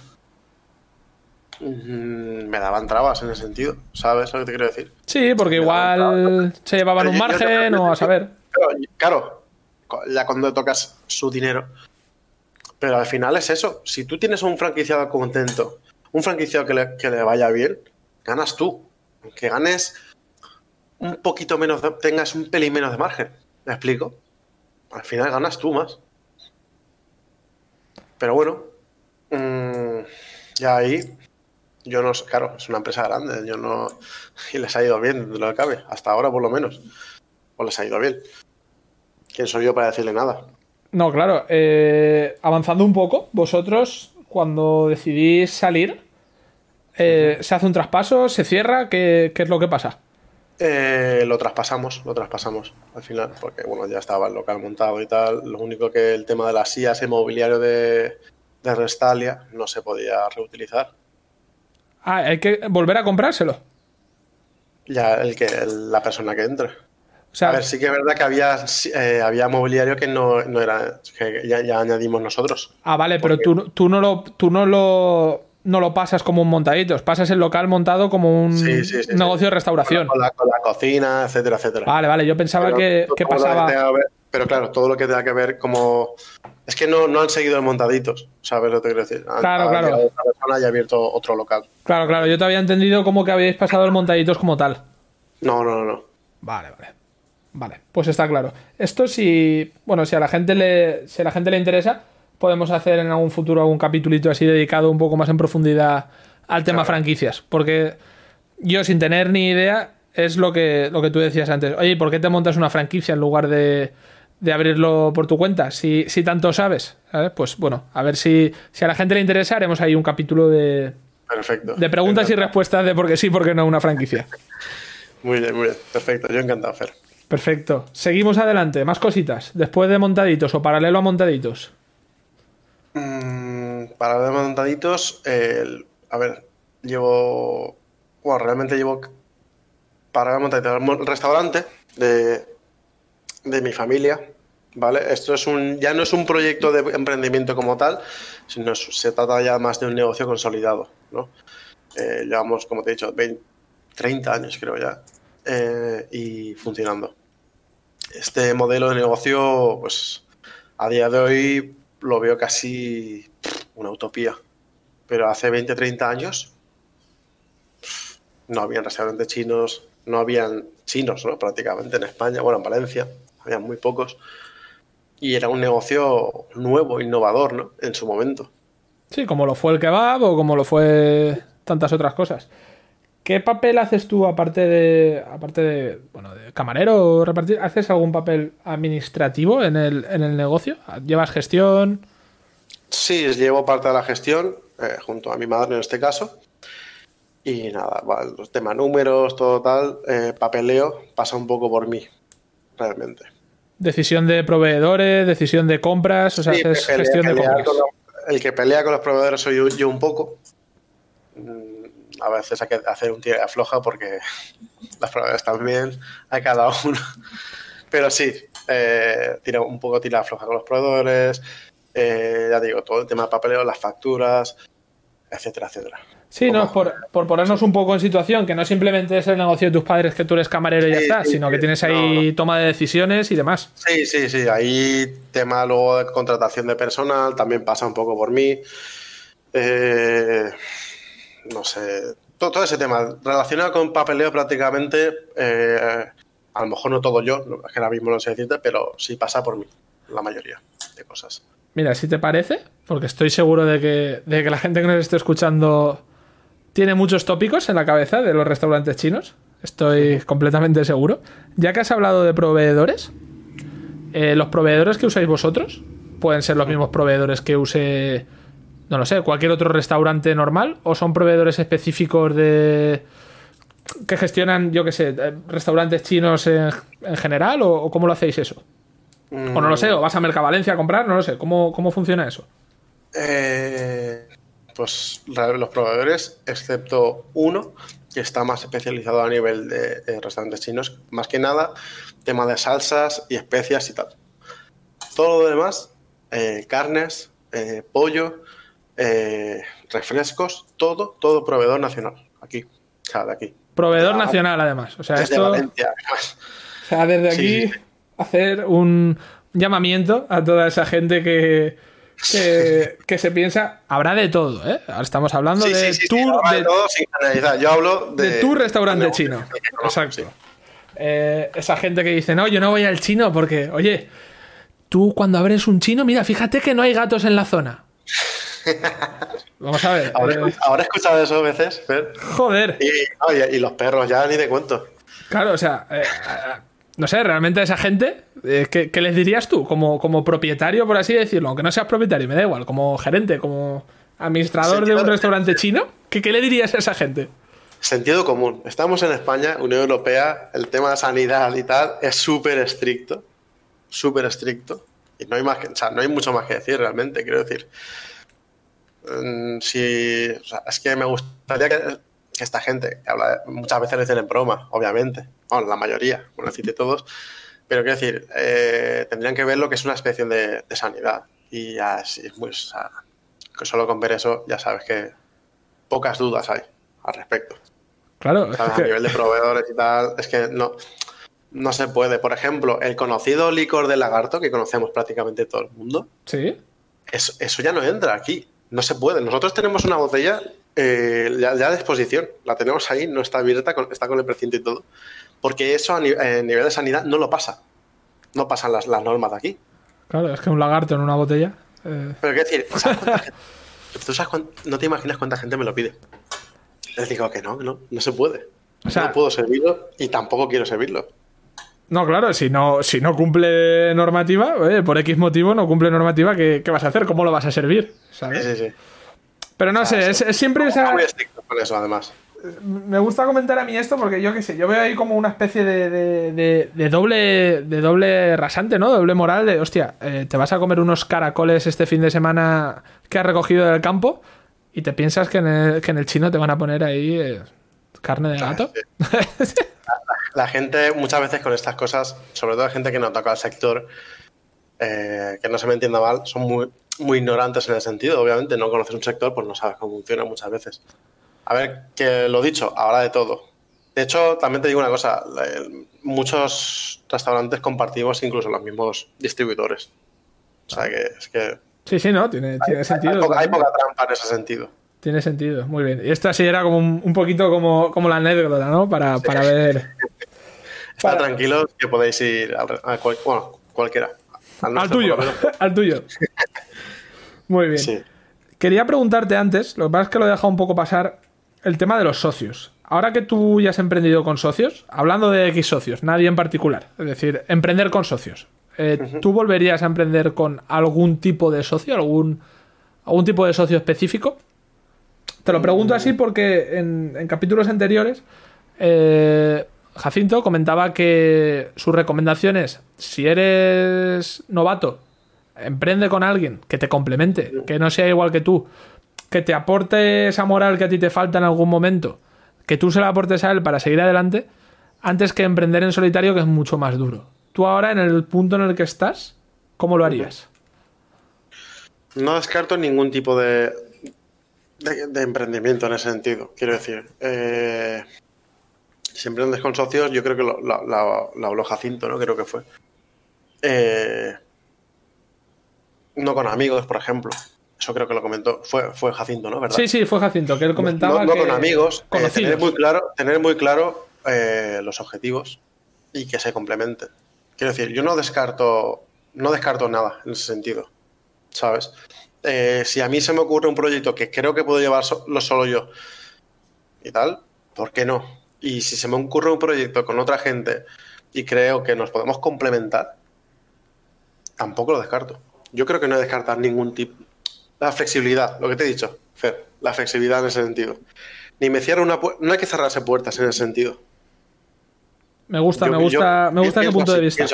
Mm, me daban trabas en ese sentido, ¿sabes lo que te quiero decir? Sí, porque igual se llevaban un margen o a saber. claro, ya cuando tocas su dinero. Pero al final es eso. Si tú tienes un franquiciado contento, un franquiciado que le, que le vaya bien, ganas tú. Que ganes un poquito menos, tengas un pelín menos de margen. ¿Me explico? Al final ganas tú más. Pero bueno, mmm, ya ahí yo no, claro, es una empresa grande, yo no. Y les ha ido bien, de lo que cabe, hasta ahora por lo menos. O les ha ido bien. ¿Quién soy yo para decirle nada? No, claro. Eh, avanzando un poco, vosotros, cuando decidís salir, eh, ¿se hace un traspaso? ¿Se cierra? ¿Qué, es lo que pasa? Eh, lo traspasamos, lo traspasamos al final, porque bueno, ya estaba el local montado y tal. Lo único que el tema de las sillas, inmobiliario de, de Restalia, no se podía reutilizar Ah, hay que volver a comprárselo. Ya, el que, la persona que entre. A ver, sí que es verdad que había, eh, había mobiliario que no, era, que ya, añadimos nosotros. Ah, vale, pero tú, tú, no lo, tú no lo, no lo pasas como un montaditos, pasas el local montado como un negocio de restauración. Con la, cocina, etcétera, etcétera. Vale, vale, yo pensaba que, pasaba. pero claro, todo lo que tenga que ver como. Es que no, no han seguido el montaditos, ¿sabes lo que quiero decir? claro, claro. Otra persona y ha abierto otro local. Claro, claro, yo te había entendido como que habíais pasado el montaditos como tal. No, no, no. Vale, vale. Vale, pues está claro. Esto si, bueno, si a la gente le, si a la gente le interesa, podemos hacer en algún futuro algún capítulito así dedicado un poco más en profundidad al tema franquicias, porque yo sin tener ni idea es lo que, lo que tú decías antes. Oye, ¿por qué te montas una franquicia en lugar de, de abrirlo por tu cuenta? Si, si tanto sabes, pues bueno, a ver si, si a la gente le interesa, haremos ahí un capítulo de, Perfecto. De preguntas y respuestas de por qué sí, por qué no una franquicia. Muy bien, muy bien. Perfecto. Yo encantado, Fer. Perfecto. Seguimos adelante. Más cositas. Después de montaditos o paralelo a montaditos. Mm, paralelo a montaditos. a ver, llevo. Bueno, realmente llevo. Paralelo a montaditos. El restaurante de, de mi familia. ¿Vale? Esto es un, ya no es un proyecto de emprendimiento como tal, sino se trata ya más de un negocio consolidado. ¿no? Eh, llevamos, como te he dicho, 30 años creo ya, eh, y funcionando. Este modelo de negocio, pues a día de hoy lo veo casi una utopía, pero hace 20, 30 años no habían restaurantes chinos, no habían chinos ¿no? prácticamente en España, bueno, en Valencia, había muy pocos, y era un negocio nuevo, innovador ¿no? en su momento. Sí, como lo fue el kebab o como lo fue tantas otras cosas. ¿Qué papel haces tú aparte de aparte de bueno de camarero o repartir? ¿Haces algún papel administrativo en el, en el negocio? ¿Llevas gestión? Sí, llevo parte de la gestión eh, junto a mi madre en este caso. Y nada, los temas números, todo tal, eh, papeleo pasa un poco por mí, realmente. Decisión de proveedores, decisión de compras, o sea, haces gestión de compras el que pelea con los proveedores soy yo, un poco. A veces hay que hacer un tira afloja porque los proveedores también, hay cada uno. Pero sí, eh, tira, un poco tira afloja con los proveedores, eh, ya digo, todo el tema de papeleo, las facturas, etcétera, etcétera. Sí, no, por, por ponernos un poco en situación, que no simplemente es el negocio de tus padres que tú eres camarero y ya está, sino que tienes ahí toma de decisiones y demás. Sí, sí, sí. Ahí tema luego de contratación de personal también pasa un poco por mí. Eh, no sé, todo, ese tema relacionado con papeleo prácticamente, eh, a lo mejor no todo yo, es que ahora mismo no sé decirte, pero sí pasa por mí, la mayoría de cosas. Mira, si te parece, porque estoy seguro de que, de que la gente que nos esté escuchando tiene muchos tópicos en la cabeza de los restaurantes chinos. Estoy completamente seguro. Ya que has hablado de proveedores, eh, los proveedores que usáis vosotros pueden ser los mismos proveedores que use, no lo sé, cualquier otro restaurante normal o son proveedores específicos de que gestionan, yo qué sé, eh, restaurantes chinos en, general o, cómo lo hacéis eso? O no lo sé, o vas a Mercavalencia a comprar, no lo sé, ¿cómo, cómo funciona eso? Eh, pues los proveedores, excepto uno, que está más especializado a nivel de, restaurantes chinos, más que nada tema de salsas y especias y tal. Todo lo demás, eh, carnes, eh, pollo, eh, refrescos, todo, todo proveedor nacional, aquí, o sea, de aquí. Proveedor nacional, además. O sea, esto. Valencia, O sea, desde aquí hacer un llamamiento a toda esa gente que [laughs] que, se piensa, habrá de todo, ¿eh? Ahora estamos hablando de tour de, todo sin Yo hablo de, tu restaurante chino. Exacto. Eh, esa gente que dice, no, yo no voy al chino porque, oye, tú cuando abres un chino, mira, fíjate que no hay gatos en la zona. Vamos a ver. Ahora, eh, he escuchado eso a veces, Joder. Y, y, los perros, ya ni de cuento. Claro, o sea, eh, no sé, realmente a esa gente, eh, ¿qué, les dirías tú? Como, como propietario, por así decirlo, aunque no seas propietario, me da igual, como gerente, como administrador de un restaurante chino, ¿qué, ¿qué le dirías a esa gente? Sentido común. Estamos en España, Unión Europea, el tema de sanidad y tal es súper estricto, súper estricto. Y no hay, más o sea, no hay mucho más que decir realmente, quiero decir. Mm, si, es que me gustaría que que esta gente, que habla, muchas veces le dicen en broma, obviamente, bueno, la mayoría, por decirte todos, pero quiero decir, eh, tendrían que ver lo que es una especie de, sanidad. Y así es muy. O sea, que solo con ver eso ya sabes que pocas dudas hay al respecto. Claro. A nivel de proveedores y tal, es que no, no se puede. Por ejemplo, el conocido licor de lagarto, que conocemos prácticamente todo el mundo. Sí. Eso, eso ya no entra aquí. No se puede. Nosotros tenemos una botella eh, ya, de exposición, la tenemos ahí, no está abierta, está con el precinto y todo, porque eso a, nivel de sanidad no lo pasa. No pasan las, normas de aquí. Claro, es que un lagarto en una botella. Eh. Pero qué decir, [laughs] no te imaginas cuánta gente me lo pide. Les digo que no, que no, no se puede. no puedo servirlo y tampoco quiero servirlo. No, claro, si no, si no cumple normativa, por X motivo no cumple normativa, ¿qué, vas a hacer? ¿Cómo lo vas a servir? Sí, sí, sí. Pero no sé, es, siempre esa. Muy estricto con eso, además. Me gusta comentar a mí esto porque yo qué sé, yo veo ahí como una especie de, de, doble de doble rasante, ¿no? Doble moral de, hostia, eh, te vas a comer unos caracoles este fin de semana que has recogido del campo y te piensas que en el, chino te van a poner ahí eh, carne de gato. [laughs] la, gente muchas veces con estas cosas, sobre todo la gente que no toca el sector, eh, que no se me entienda mal, son muy, muy ignorantes en el sentido. Obviamente, no conoces un sector, pues no sabes cómo funciona muchas veces. A ver, que lo dicho, ahora de todo. De hecho, también te digo una cosa, muchos restaurantes compartimos incluso los mismos distribuidores. O sea que es que... Sí, sí, no, tiene, sentido. Hay poca, trampa en ese sentido. Tiene sentido, muy bien. Y esto así era como un, poquito como, como, la anécdota, ¿no? Para, para ver... [laughs] Está tranquilo que podéis ir a, bueno, cualquiera. Al, tuyo, [laughs] al tuyo. Muy bien. Quería preguntarte antes, lo que pasa es que lo he dejado un poco pasar, el tema de los socios. Ahora que tú ya has emprendido con socios, hablando de X socios, nadie en particular, es decir, emprender con socios, eh, ¿tú volverías a emprender con algún tipo de socio, algún, algún tipo de socio específico? Te lo pregunto así porque en, capítulos anteriores eh, Jacinto comentaba que sus recomendaciones, si eres novato, emprende con alguien que te complemente, que no sea igual que tú, que te aporte esa moral que a ti te falta en algún momento, que tú se la aportes a él para seguir adelante, antes que emprender en solitario, que es mucho más duro. Tú ahora, en el punto en el que estás, ¿cómo lo harías? No descarto ningún tipo de, de, emprendimiento en ese sentido, quiero decir. Eh, si emprendes con socios, yo creo que lo, lo habló Jacinto, ¿no? Creo que fue. Eh, no con amigos, por ejemplo. Eso creo que lo comentó. Fue, fue Jacinto, ¿no? ¿verdad? Sí, sí, fue Jacinto, que él comentaba. No, con amigos. Eh, tener muy claro, tener muy claro eh, los objetivos y que se complementen. Quiero decir, yo no descarto, no descarto nada en ese sentido. ¿Sabes? Eh, si a mí se me ocurre un proyecto que creo que puedo llevarlo solo yo y tal, ¿por qué no? Y si se me ocurre un proyecto con otra gente y creo que nos podemos complementar, tampoco lo descarto yo creo que no descartar ningún tipo. La flexibilidad, lo que te he dicho, Fer, la flexibilidad en ese sentido. ni me cierra una puerta. No hay que cerrarse puertas en ese sentido. Me gusta, me gusta, me gusta ese punto de vista.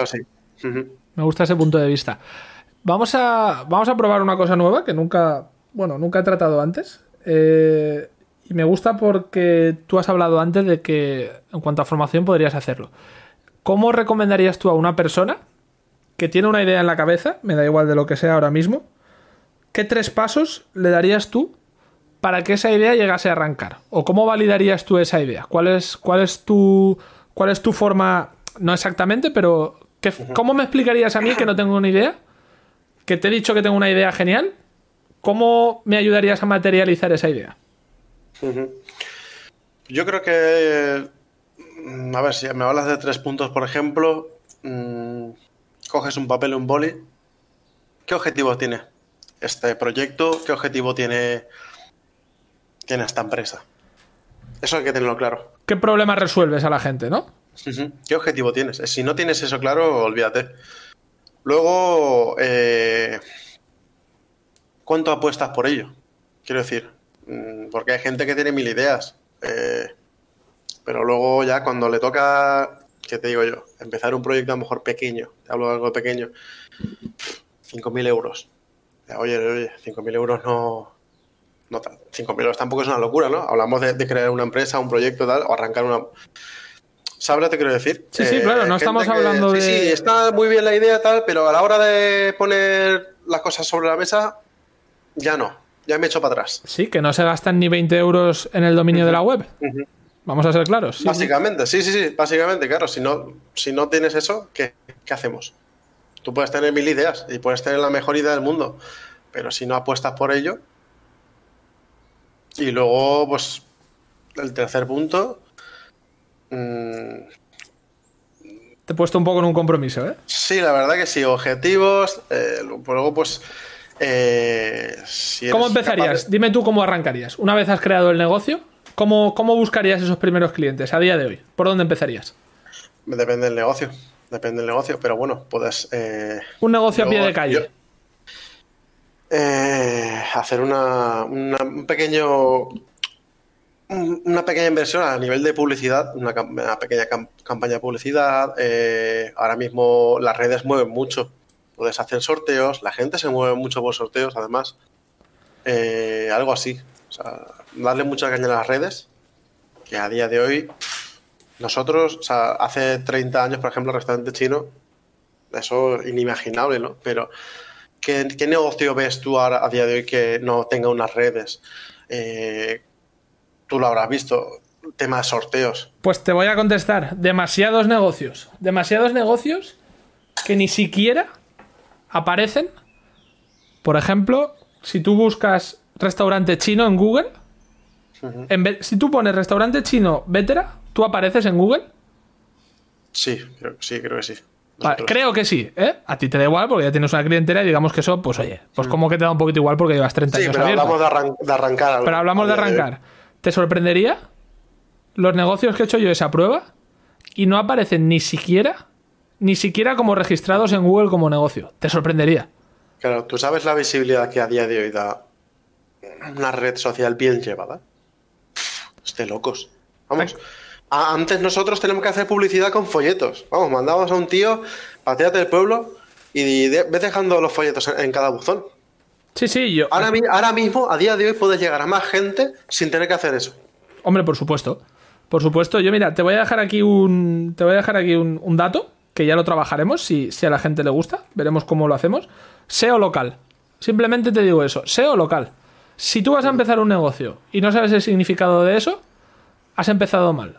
Me gusta ese punto de vista. Vamos a, vamos a probar una cosa nueva que nunca, bueno, nunca he tratado antes. Eh, y me gusta porque tú has hablado antes de que en cuanto a formación podrías hacerlo. ¿Cómo recomendarías tú a una persona que tiene una idea en la cabeza, me da igual de lo que sea ahora mismo, qué tres pasos le darías tú para que esa idea llegase a arrancar? ¿O cómo validarías tú esa idea? ¿Cuál es, cuál es, tu, cuál es tu forma, no exactamente, pero ¿cómo me explicarías a mí que no tengo una idea? Que te he dicho que tengo una idea genial. ¿Cómo me ayudarías a materializar esa idea? Yo creo que, mm, a ver, si me hablas de tres puntos, por ejemplo, mm, coges un papel y un boli. ¿Qué objetivo tiene este proyecto? ¿Qué objetivo tiene, tiene esta empresa? Eso hay que tenerlo claro. ¿Qué problema resuelves a la gente, no? ¿Qué objetivo tienes? Si no tienes eso claro, olvídate. Luego, eh, ¿cuánto apuestas por ello? Quiero decir, porque hay gente que tiene mil ideas, eh, pero luego ya cuando le toca ¿qué te digo yo? Empezar un proyecto a lo mejor pequeño, te hablo de algo pequeño, 5.000 euros. Oye, oye, 5.000 euros no... no 5.000 euros tampoco es una locura, ¿no? Hablamos de, crear una empresa, un proyecto, tal, o arrancar una... ¿Sabes lo que quiero decir? Sí, sí, claro, no estamos hablando de... Sí, está muy bien la idea, tal, pero a la hora de poner las cosas sobre la mesa, ya no, ya me he hecho para atrás. Sí, que no se gastan ni 20 euros en el dominio de la web. Vamos a ser claros. básicamente, sí, sí, sí, básicamente, claro. Si no, si no tienes eso, ¿qué, hacemos? Tú puedes tener mil ideas y puedes tener la mejor idea del mundo, pero si no apuestas por ello. Y luego, pues, el tercer punto. Mm, Te he puesto un poco en un compromiso, ¿eh? Sí, la verdad que sí. Objetivos. Eh, luego, pues. Eh, ¿Cómo empezarías? Dime tú cómo arrancarías. Una vez has creado el negocio, ¿Cómo, buscarías esos primeros clientes a día de hoy? ¿Por dónde empezarías? Depende del negocio. Depende del negocio, pero bueno, puedes. Eh, un negocio a pie de calle. Eh, hacer una, un pequeño. Una pequeña inversión a nivel de publicidad, una, pequeña campaña de publicidad. Eh, ahora mismo las redes mueven mucho. Puedes hacer sorteos, la gente se mueve mucho por sorteos, además. algo así. Darle mucha caña a las redes, que a día de hoy, nosotros, o sea, hace 30 años, por ejemplo, el restaurante chino, eso es inimaginable, ¿no? Pero, ¿qué, negocio ves tú ahora a día de hoy que no tenga unas redes? Eh, tú lo habrás visto, tema de sorteos. Pues te voy a contestar, demasiados negocios, demasiados negocios que ni siquiera aparecen. Por ejemplo, si tú buscas restaurante chino en Google, si tú pones restaurante chino Vetera, ¿tú apareces en Google? Sí, creo, sí, creo que sí. creo que sí, ¿eh? A ti te da igual porque ya tienes una clientela y digamos que eso, pues oye, pues como que te da un poquito igual porque llevas 30 años pero hablamos de, arrancar. pero hablamos de arrancar. ¿Te sorprendería los negocios que he hecho yo esa prueba y no aparecen ni siquiera, ni siquiera como registrados en Google como negocio? ¿Te sorprendería? Claro, tú sabes la visibilidad que a día de hoy da una red social bien llevada. Es de locos. Vamos. antes nosotros tenemos que hacer publicidad con folletos. Vamos, mandamos a un tío, pateate el pueblo y ves dejando los folletos en, cada buzón. Sí, sí, yo. Ahora, ahora, mismo, a día de hoy, puedes llegar a más gente sin tener que hacer eso. Hombre, por supuesto. Por supuesto. Yo, mira, te voy a dejar aquí un. Te voy a dejar aquí un, dato, que ya lo trabajaremos, si, si a la gente le gusta. Veremos cómo lo hacemos. SEO local. Simplemente te digo eso. SEO local. Si tú vas a empezar un negocio y no sabes el significado de eso, has empezado mal.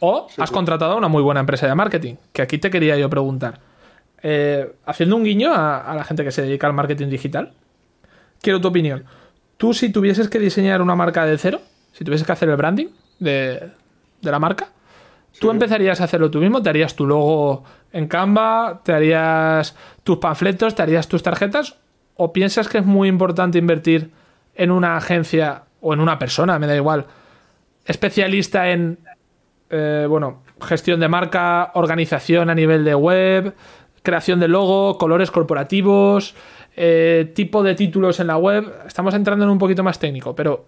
O has contratado a una muy buena empresa de marketing, que aquí te quería yo preguntar. Eh, haciendo un guiño a, la gente que se dedica al marketing digital, quiero tu opinión. Tú si tuvieses que diseñar una marca de cero, si tuvieses que hacer el branding de, la marca, ¿tú empezarías a hacerlo tú mismo? ¿Te harías tu logo en Canva? ¿Te harías tus panfletos? ¿Te harías tus tarjetas? ¿O piensas que es muy importante invertir en una agencia o en una persona, me da igual, especialista en, eh, bueno, gestión de marca, organización a nivel de web, creación de logo, colores corporativos, eh, tipo de títulos en la web. Estamos entrando en un poquito más técnico, pero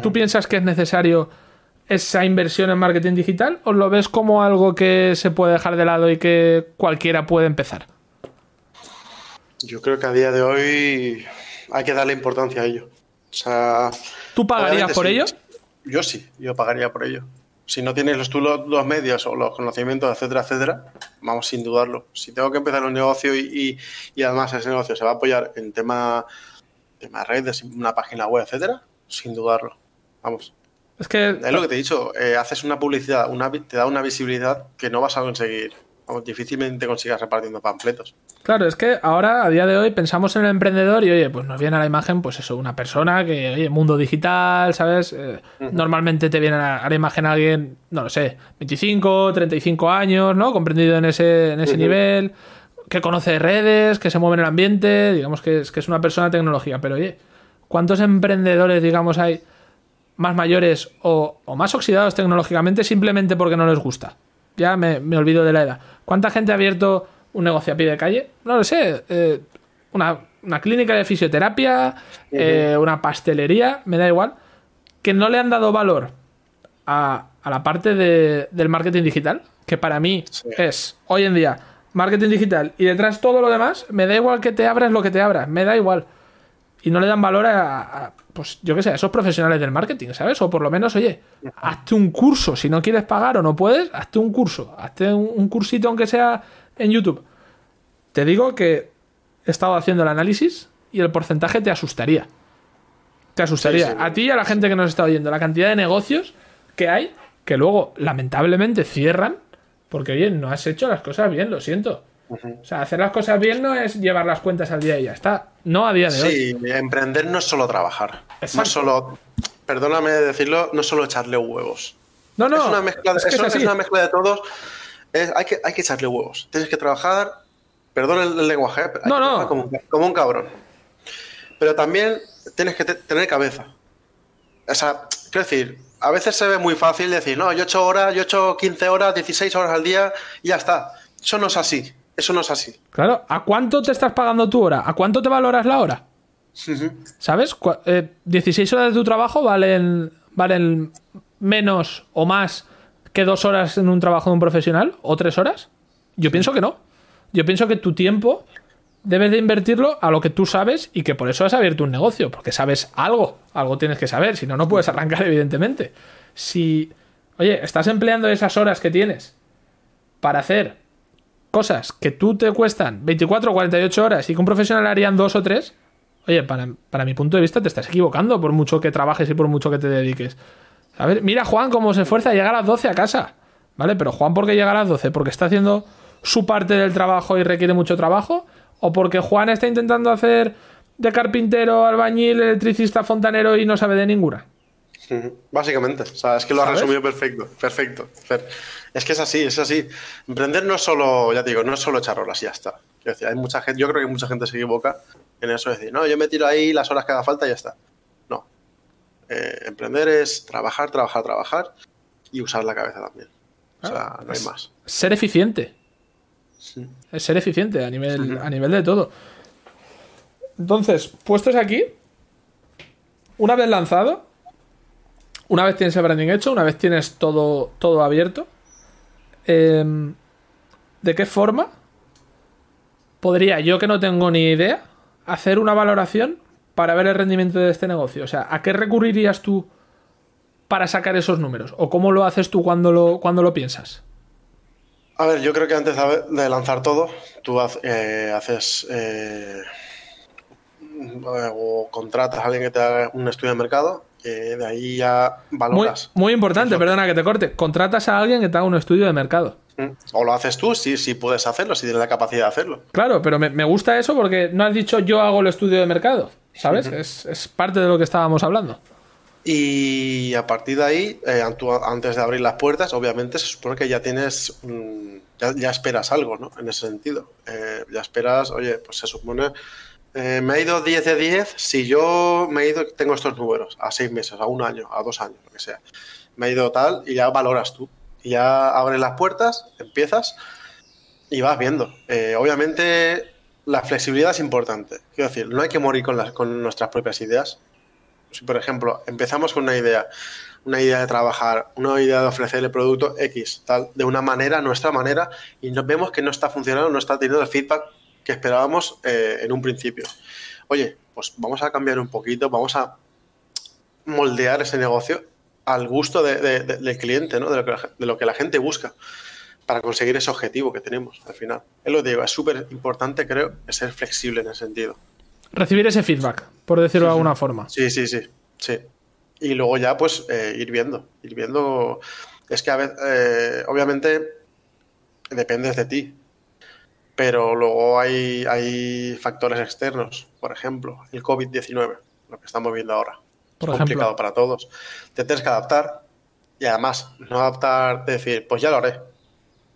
¿Tú piensas que es necesario esa inversión en marketing digital o lo ves como algo que se puede dejar de lado y que cualquiera puede empezar? Yo creo que a día de hoy hay que darle importancia a ello. O sea, ¿Tú pagarías por ello? Yo sí, yo pagaría por ello. Si no tienes los, tú los, medios o los conocimientos, etcétera, etcétera, vamos sin dudarlo. Si tengo que empezar un negocio y, además ese negocio se va a apoyar en tema, tema redes, una página web, etcétera, sin dudarlo. Vamos. Es que. Es lo que te he dicho, eh, haces una publicidad, una, te da una visibilidad que no vas a conseguir difícilmente consigas repartiendo panfletos. Claro, es que ahora, a día de hoy, pensamos en el emprendedor y, oye, pues nos viene a la imagen, pues eso, una persona que, oye, mundo digital, ¿sabes? Eh, normalmente te viene a, la imagen alguien, no lo sé, 25, 35 años, ¿no? Comprendido en ese, en ese nivel, que conoce redes, que se mueve en el ambiente, digamos que es, que es una persona de tecnología. Pero, oye, ¿cuántos emprendedores, digamos, hay más mayores o, o más oxidados tecnológicamente simplemente porque no les gusta? Ya me, me olvido de la edad. ¿Cuánta gente ha abierto un negocio a pie de calle? No lo sé. Eh, una, clínica de fisioterapia, eh, una pastelería, me da igual. Que no le han dado valor a, la parte del marketing digital, que para mí es hoy en día marketing digital y detrás todo lo demás, me da igual que te abras lo que te abras, me da igual. Y no le dan valor a, pues yo qué sé, a esos profesionales del marketing, ¿sabes? O por lo menos, oye, hazte un curso. Si no quieres pagar o no puedes, hazte un curso. Hazte un, cursito, aunque sea en YouTube. Te digo que he estado haciendo el análisis y el porcentaje te asustaría. Te asustaría. A ti y a la gente que nos está oyendo. La cantidad de negocios que hay que luego, lamentablemente, cierran porque, oye, no has hecho las cosas bien, lo siento. O sea, hacer las cosas bien no es llevar las cuentas al día y ya está. No a día de hoy. Sí, emprender no es solo trabajar. No es solo, perdóname decirlo, no es solo echarle huevos. No, no. Es una mezcla, es, una mezcla de todos. hay, que, hay que echarle huevos. Tienes que trabajar, perdón el, lenguaje, no, no. Como, como, un cabrón. Pero también tienes que tener cabeza. O sea, quiero decir, a veces se ve muy fácil decir, no, yo 8 horas, yo 8, 15 horas, 16 horas al día y ya está. Eso no es así. Eso no es así. Claro, ¿a cuánto te estás pagando tu hora? ¿A cuánto te valoras la hora? ¿Sabes? 16 eh, horas de tu trabajo valen, valen menos o más que dos horas en un trabajo de un profesional o tres horas. Yo pienso que no. Yo pienso que tu tiempo debes de invertirlo a lo que tú sabes y que por eso has abierto un negocio, porque sabes algo, algo tienes que saber, si no, no puedes arrancar, [laughs] evidentemente. Si, oye, estás empleando esas horas que tienes para hacer cosas que tú te cuestan 24 o 48 horas y que un profesional harían dos o tres, oye, para, mi punto de vista te estás equivocando por mucho que trabajes y por mucho que te dediques. A ver, mira Juan cómo se esfuerza a llegar a las 12 a casa. ¿Vale? Pero Juan, ¿por qué llega a las 12? ¿Porque está haciendo su parte del trabajo y requiere mucho trabajo? ¿O porque Juan está intentando hacer de carpintero, albañil, electricista, fontanero y no sabe de ninguna? Básicamente, o sea, es que lo ha resumido perfecto, perfecto. Es que es así, es así. Emprender no es solo, ya te digo, no es solo echar horas y ya está. hay mucha gente, yo creo que mucha gente se equivoca en eso de decir, no, yo me tiro ahí las horas que haga falta y ya está. No. Eh, emprender es trabajar, trabajar, trabajar y usar la cabeza también. O sea, no hay más. Ser eficiente. Es ser eficiente a nivel, a nivel de todo. Entonces, puestos aquí, una vez lanzado, una vez tienes el branding hecho, una vez tienes todo, todo abierto, em, ¿de qué forma podría, yo que no tengo ni idea, hacer una valoración para ver el rendimiento de este negocio? O sea, ¿a qué recurrirías tú para sacar esos números? ¿O cómo lo haces tú cuando lo, cuando lo piensas? A ver, yo creo que antes de lanzar todo, tú eh, haces eh, o contratas a alguien que te haga un estudio de mercado de ahí ya valoras. Muy, importante, perdona que te corte. Contratas a alguien que te haga un estudio de mercado. Mm. O lo haces tú, si, si puedes hacerlo, si tienes la capacidad de hacerlo. Claro, pero me, gusta eso porque no has dicho yo hago el estudio de mercado, ¿sabes? es, parte de lo que estábamos hablando. Y a partir de ahí, eh, antes de abrir las puertas, obviamente se supone que ya tienes, ya, esperas algo, ¿no? En ese sentido. Eh, ya esperas, oye, pues se supone eh, me ha ido 10 de 10 si yo me he ido, tengo estos números, a 6 meses, a un año, a dos años, lo que sea. Me ha ido tal y ya valoras tú. Ya abres las puertas, empiezas y vas viendo. Eh, obviamente la flexibilidad es importante. Quiero decir, no hay que morir con, las, con nuestras propias ideas. si por ejemplo empezamos con una idea, una idea de trabajar, una idea de ofrecer el producto X, tal, de una manera, nuestra manera, y nos vemos que no está funcionando, no está teniendo el feedback que esperábamos eh, en un principio. Oye, pues vamos a cambiar un poquito, vamos a moldear ese negocio al gusto del cliente, ¿no? de, lo que la, de lo que la gente busca para conseguir ese objetivo que tenemos al final. Es lo digo, es súper importante, creo, ser flexible en ese sentido. Recibir ese feedback, por decirlo de alguna forma. Sí, sí, sí, sí. Y luego ya, pues, eh, ir viendo, ir viendo. Es que a veces, eh, obviamente, depende de ti. Pero luego hay, hay factores externos, por ejemplo, el COVID-19, lo que estamos viendo ahora. Por es complicado para todos. Te tienes que adaptar y además no adaptar, decir, pues ya lo haré.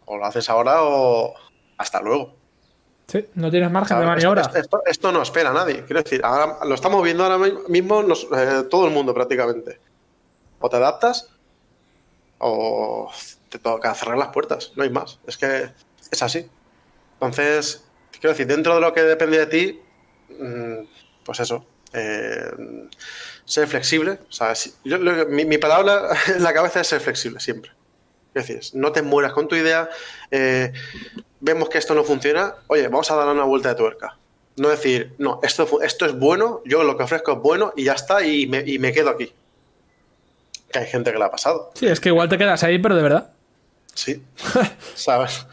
O lo haces ahora o hasta luego. Sí, no tienes margen de maniobra. Esto, no espera a nadie. Quiero decir, ahora lo estamos viendo ahora mismo eh, todo el mundo prácticamente. O te adaptas o te toca cerrar las puertas. No hay más. Es que es así. Entonces, quiero decir, dentro de lo que depende de ti, mm, pues eso. Eh, ser flexible. O sea, mi, mi palabra [laughs] en la cabeza es ser flexible siempre. Es decir, no te mueras con tu idea. Eh, vemos que esto no funciona, oye, vamos a darle una vuelta de tuerca. No decir, no, esto, esto es bueno, yo lo que ofrezco es bueno y ya está, y me, quedo aquí. Que hay gente que le ha pasado. Sí, es que igual te quedas ahí, pero de verdad. Sí, [laughs] ¿sabes?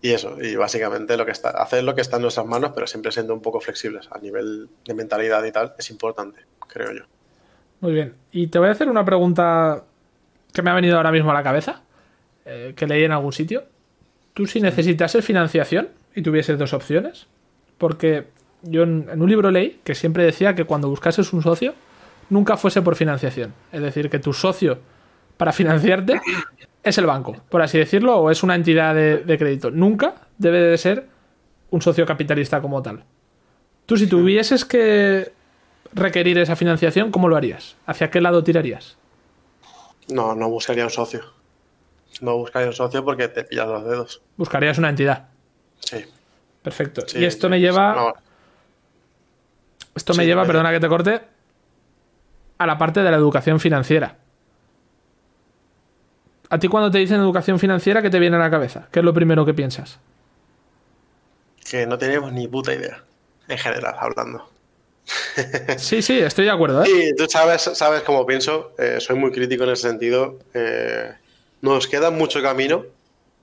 Y eso, y básicamente lo que está, hacer lo que está en nuestras manos, pero siempre siendo un poco flexibles a nivel de mentalidad y tal, es importante, creo yo. Muy bien. Y te voy a hacer una pregunta que me ha venido ahora mismo a la cabeza, eh, que leí en algún sitio tú si necesitases financiación y tuvieses dos opciones, porque yo en, un libro leí que siempre decía que cuando buscases un socio, nunca fuese por financiación. Es decir, que tu socio para financiarte es el banco, por así decirlo, o es una entidad de, crédito. Nunca debe de ser un socio capitalista como tal. Tú si tuvieses que requerir esa financiación, ¿cómo lo harías? ¿Hacia qué lado tirarías? No, no buscaría un socio. No buscaría un socio porque te pillas los dedos. Buscarías una entidad. Sí. Perfecto. y esto me lleva. Esto me lleva, perdona que te corte, a la parte de la educación financiera. ¿A ti cuando te dicen educación financiera, qué te viene a la cabeza? ¿Qué es lo primero que piensas? Que no tenemos ni puta idea, en general, hablando. [laughs] Sí, sí, estoy de acuerdo. ¿eh? Sí, tú sabes, sabes cómo pienso. Eh, soy muy crítico en ese sentido. Eh, nos queda mucho camino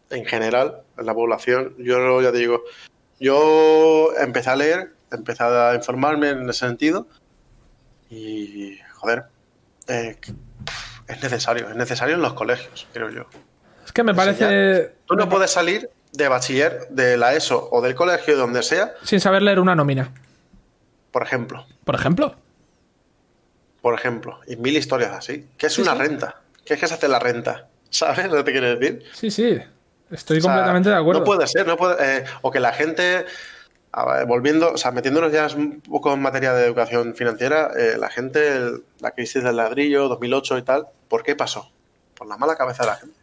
en general en la población. Yo ya te digo, yo empecé a leer, empecé a informarme en ese sentido y, joder, eh, es necesario, es necesario en los colegios, creo yo. Es que me parece... Tú no puedes salir de bachiller, de la ESO o del colegio, donde sea. Sin saber leer una nómina. Por ejemplo. Por ejemplo. Por ejemplo. Y mil historias así. ¿Qué es una renta? ¿Qué es que se hace la renta? [laughs] ¿Sabes lo que te quiero decir? Sí, sí. Estoy completamente de acuerdo. No puede ser, no puede. Eh, o que la gente. Volviendo, o sea, metiéndonos ya un poco en materia de educación financiera, eh, la gente, la crisis del ladrillo, 2008 y tal, ¿por qué pasó? Por la mala cabeza de la gente.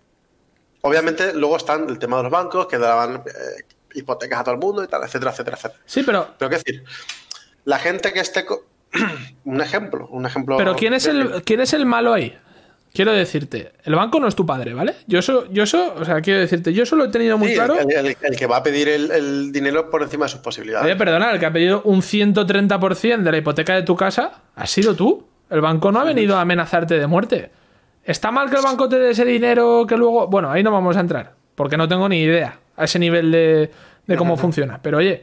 Obviamente, luego están el tema de los bancos que daban eh, hipotecas a todo el mundo y tal, etcétera, etcétera, etcétera. Sí, pero. Pero qué decir, la gente que esté. [clears throat] un ejemplo, un ejemplo. Pero ¿quién es, el, ¿quién es el malo ahí? Quiero decirte, el banco no es tu padre, ¿vale? Yo eso, yo eso, o sea, quiero decirte, yo eso lo he tenido muy claro. El, que va a pedir el, dinero por encima de sus posibilidades. Oye, perdona, el que ha pedido un 130% de la hipoteca de tu casa ha sido tú. El banco no ha venido a amenazarte de muerte. ¿Está mal que el banco te dé ese dinero que luego.? Bueno, ahí no vamos a entrar, porque no tengo ni idea a ese nivel de, cómo funciona. Pero oye,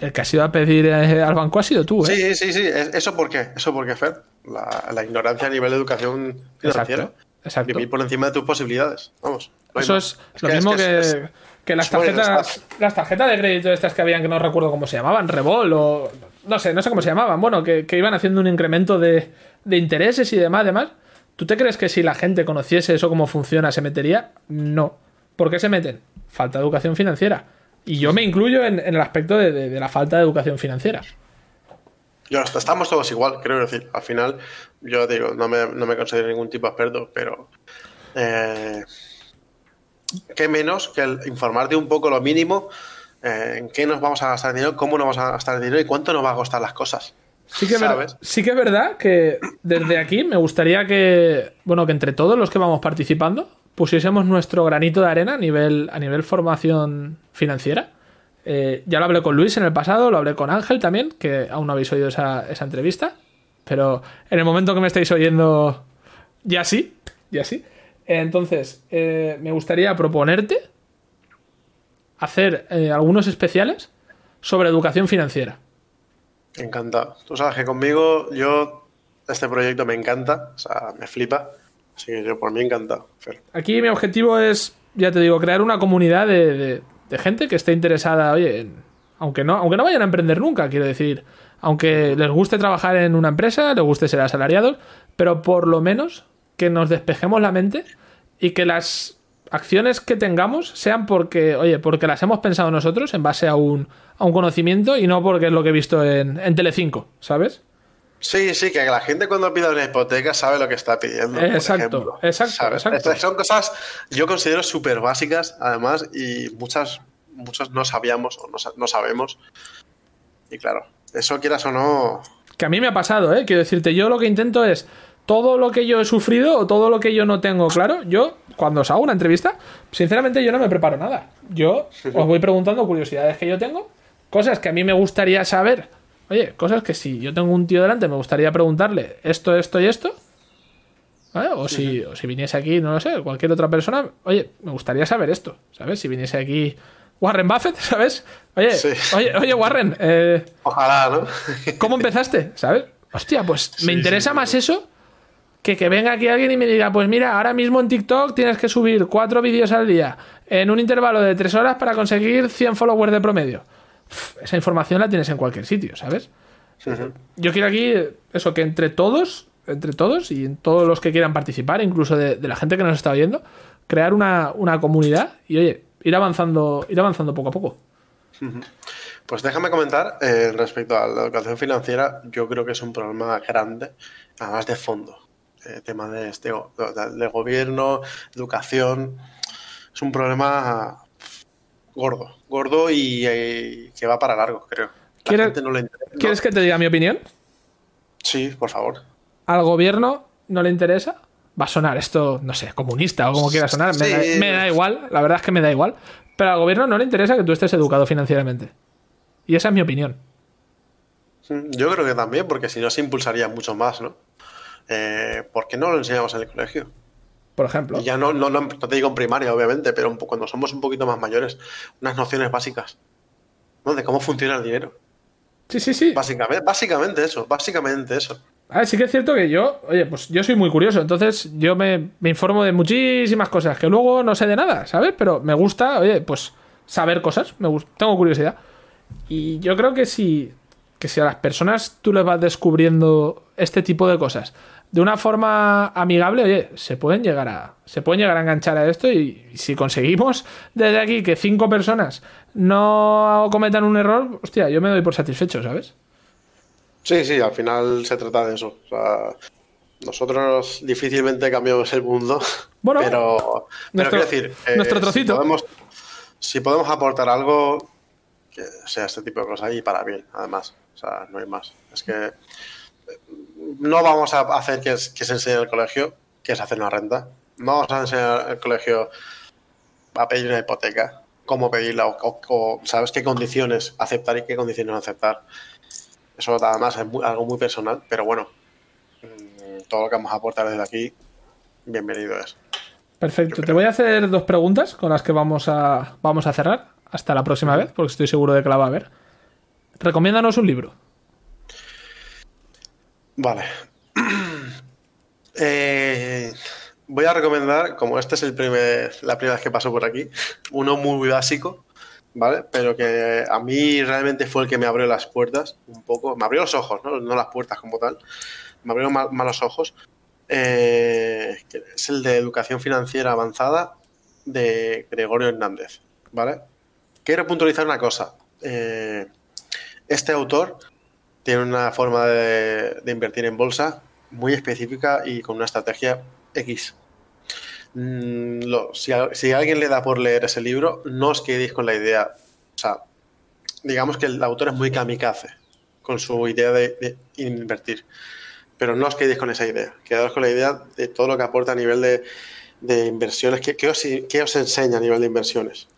el que ha sido a pedir eh, al banco ha sido tú, ¿eh? Sí, sí, sí. ¿Eso por qué? ¿Eso por qué, Fer? La, ignorancia a nivel de educación financiera. Exacto. Vivir por encima de tus posibilidades. Vamos. Eso es, lo mismo que, las tarjetas, las tarjetas de crédito estas que habían, que no recuerdo cómo se llamaban, Revol o. No sé, no sé cómo se llamaban. Bueno, que, iban haciendo un incremento de, intereses y demás, demás. ¿Tú te crees que si la gente conociese eso cómo funciona se metería? No. ¿Por qué se meten? Falta de educación financiera. Y yo me incluyo en, el aspecto de la falta de educación financiera. Yo, estamos todos igual, creo decir. Al final, yo digo, no me, no me considero ningún tipo experto, pero. Eh, ¿Qué menos que el informarte un poco lo mínimo eh, en qué nos vamos a gastar dinero, cómo nos vamos a gastar el dinero y cuánto nos va a costar las cosas? Sí que, sí que es verdad que desde aquí me gustaría que, bueno, que entre todos los que vamos participando pusiésemos nuestro granito de arena a nivel, a nivel formación financiera. Eh, ya lo hablé con Luis en el pasado, lo hablé con Ángel también, que aún no habéis oído esa, entrevista. Pero en el momento que me estáis oyendo, ya sí, ya sí. Entonces, eh, me gustaría proponerte hacer eh, algunos especiales sobre educación financiera. Encantado. Tú sabes que conmigo, yo, este proyecto me encanta, o sea, me flipa. Así que yo por mí encantado. Aquí mi objetivo es, ya te digo, crear una comunidad de, gente que esté interesada, oye, aunque, no, aunque no vayan a emprender nunca, quiero decir, aunque les guste trabajar en una empresa, les guste ser asalariados, pero por lo menos que nos despejemos la mente y que las acciones que tengamos sean porque, oye, porque las hemos pensado nosotros en base a un, a un conocimiento y no porque es lo que he visto en, en Telecinco, ¿sabes? Sí, sí, que la gente cuando pide una hipoteca sabe lo que está pidiendo. Exacto, exacto, Son cosas, yo considero súper básicas, además, y muchas, muchos no sabíamos o no, sabemos. Y claro, eso quieras o no. Que a mí me ha pasado, ¿eh? Quiero decirte, yo lo que intento es todo lo que yo he sufrido o todo lo que yo no tengo claro, yo cuando os hago una entrevista, sinceramente yo no me preparo nada. Yo os voy preguntando curiosidades que yo tengo, cosas que a mí me gustaría saber Oye, cosas que si yo tengo un tío delante me gustaría preguntarle esto, esto y esto. O, si, si viniese aquí, no lo sé, cualquier otra persona, oye, me gustaría saber esto, ¿sabes? Si viniese aquí Warren Buffett, [laughs] ¿sabes? Oye, oye, oye, Warren. Eh, Ojalá, ¿no? ¿Cómo empezaste? ¿Sabes? Hostia, pues me interesa más eso que que venga aquí alguien y me diga, pues mira, ahora mismo en TikTok tienes que subir cuatro vídeos al día en un intervalo de tres horas para conseguir 100 followers de promedio esa información la tienes en cualquier sitio, ¿sabes? Yo quiero aquí eso, que entre todos, entre todos y en todos los que quieran participar, incluso de, la gente que nos está oyendo, crear una, comunidad y oye, ir avanzando, ir avanzando poco a poco. Pues déjame comentar eh, respecto a la educación financiera, yo creo que es un problema grande, además de fondo. El tema de, este, de gobierno, educación, es un problema gordo, gordo y eh, que va para largo, creo. ¿Quieres, que te diga mi opinión? Sí, por favor. ¿Al gobierno no le interesa? Va a sonar esto, no sé, comunista o como quiera sonar. Me, da, igual, la verdad es que me da igual. Pero al gobierno no le interesa que tú estés educado financieramente. Y esa es mi opinión. Mm, yo creo que también, porque si no se impulsaría mucho más, ¿no? Eh, ¿Por qué no lo enseñamos en el colegio? Por ejemplo. Ya no, no, no, te digo en primaria, obviamente, pero cuando somos un poquito más mayores, unas nociones básicas, ¿no? De cómo funciona el dinero. Sí, sí, sí. Básicamente, básicamente eso, básicamente eso. A ver, sí que es cierto que yo, oye, pues yo soy muy curioso, entonces yo me, informo de muchísimas cosas que luego no sé de nada, ¿sabes? Pero me gusta, oye, pues saber cosas, me gusta, tengo curiosidad. Y yo creo que si, que si a las personas tú les vas descubriendo este tipo de cosas, de una forma amigable, oye, se pueden llegar a, se pueden llegar a enganchar a esto y, si conseguimos desde aquí que cinco personas no cometan un error, hostia, yo me doy por satisfecho, ¿sabes? Sí, sí, al final se trata de eso. O sea, nosotros difícilmente cambiamos el mundo, [laughs] bueno, pero, pero quiero decir, eh, nuestro trocito. Si podemos, si podemos aportar algo, que sea este tipo de cosas y para bien, además. O sea, no hay más. Es que no vamos a hacer que, se enseñe en el colegio, que es hacer una renta. No vamos a enseñar en el colegio a pedir una hipoteca, cómo pedirla o, sabes qué condiciones aceptar y qué condiciones no aceptar. Eso además es algo muy personal, pero bueno, mm, todo lo que vamos a aportar desde aquí, bienvenido es. Perfecto. Te voy a hacer dos preguntas con las que vamos a, vamos a cerrar. Hasta la próxima vez, porque estoy seguro de que la va a ver. Recomiéndanos un libro. Vale. [clears throat] Eh, voy a recomendar, como este es el primer, la primera vez que paso por aquí, uno muy básico, ¿vale? Pero que a mí realmente fue el que me abrió las puertas un poco, me abrió los ojos, no, no las puertas como tal, me abrió mal, los ojos. Eh, es el de Educación Financiera Avanzada de Gregorio Hernández, ¿vale? Quiero puntualizar una cosa. Eh, este autor tiene una forma de, invertir en bolsa muy específica y con una estrategia X. Mm, si, alguien le da por leer ese libro, no os quedéis con la idea. O sea, digamos que el autor es muy kamikaze con su idea de, invertir. Pero no os quedéis con esa idea, quedaos con la idea de todo lo que aporta a nivel de, inversiones. ¿Qué, os, ¿Qué os enseña a nivel de inversiones?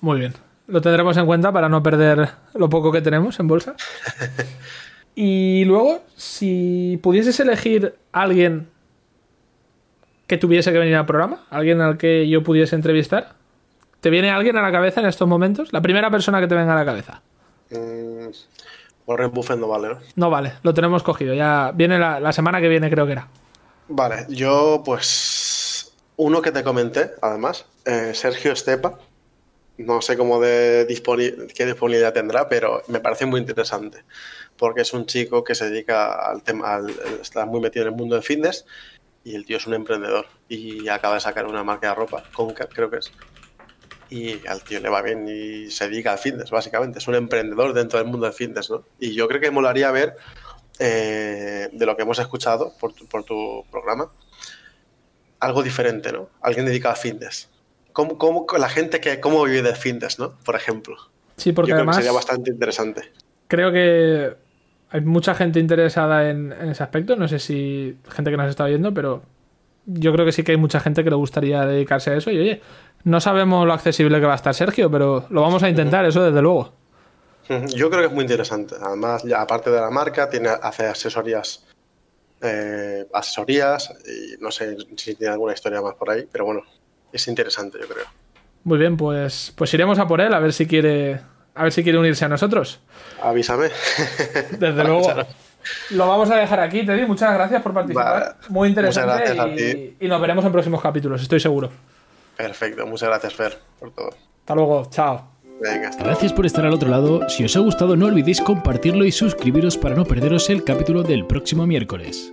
Muy bien, lo tendremos en cuenta para no perder lo poco que tenemos en bolsa. [laughs] y luego, si pudieses elegir a alguien que tuviese que venir al programa, alguien al que yo pudiese entrevistar, ¿te viene alguien a la cabeza en estos momentos? La primera persona que te venga a la cabeza. Mm, Warren Buffett no vale, ¿no? No vale, lo tenemos cogido. Ya viene la, semana que viene, creo que era. Vale, yo pues uno que te comenté, además, eh, Sergio Estepa. No sé cómo de qué disponibilidad tendrá, pero me parece muy interesante. Porque es un chico que se dedica al tema, está muy metido en el mundo de fitness y el tío es un emprendedor y acaba de sacar una marca de ropa, Concat creo que es. Y al tío le va bien y se dedica al fitness, básicamente. Es un emprendedor dentro del mundo del fitness, ¿no? Y yo creo que molaría ver, eh, de lo que hemos escuchado por tu, por tu programa, algo diferente, ¿no? Alguien dedicado a fitness cómo, cómo, la gente que cómo vive de fitness, ¿no? Por ejemplo. Sí, porque además sería bastante interesante. Creo que hay mucha gente interesada en, ese aspecto. No sé si gente que nos está viendo, pero yo creo que sí que hay mucha gente que le gustaría dedicarse a eso. Y oye, no sabemos lo accesible que va a estar Sergio, pero lo vamos a intentar, eso desde luego. Yo creo que es muy interesante. Además, ya aparte de la marca, tiene, hace asesorías, eh, asesorías y no sé si tiene alguna historia más por ahí, pero bueno, es interesante, yo creo. Muy bien, pues, pues iremos a por él a ver si quiere, a ver si quiere unirse a nosotros. Avísame. [laughs] Desde luego. Lo vamos a dejar aquí, Teddy. Muchas gracias por participar. Muy interesante. Y, y, nos veremos en próximos capítulos, estoy seguro. Perfecto, muchas gracias, Fer, por todo. Hasta luego, chao. Venga, hasta Gracias por estar al otro lado. Si os ha gustado, no olvidéis compartirlo y suscribiros para no perderos el capítulo del próximo miércoles.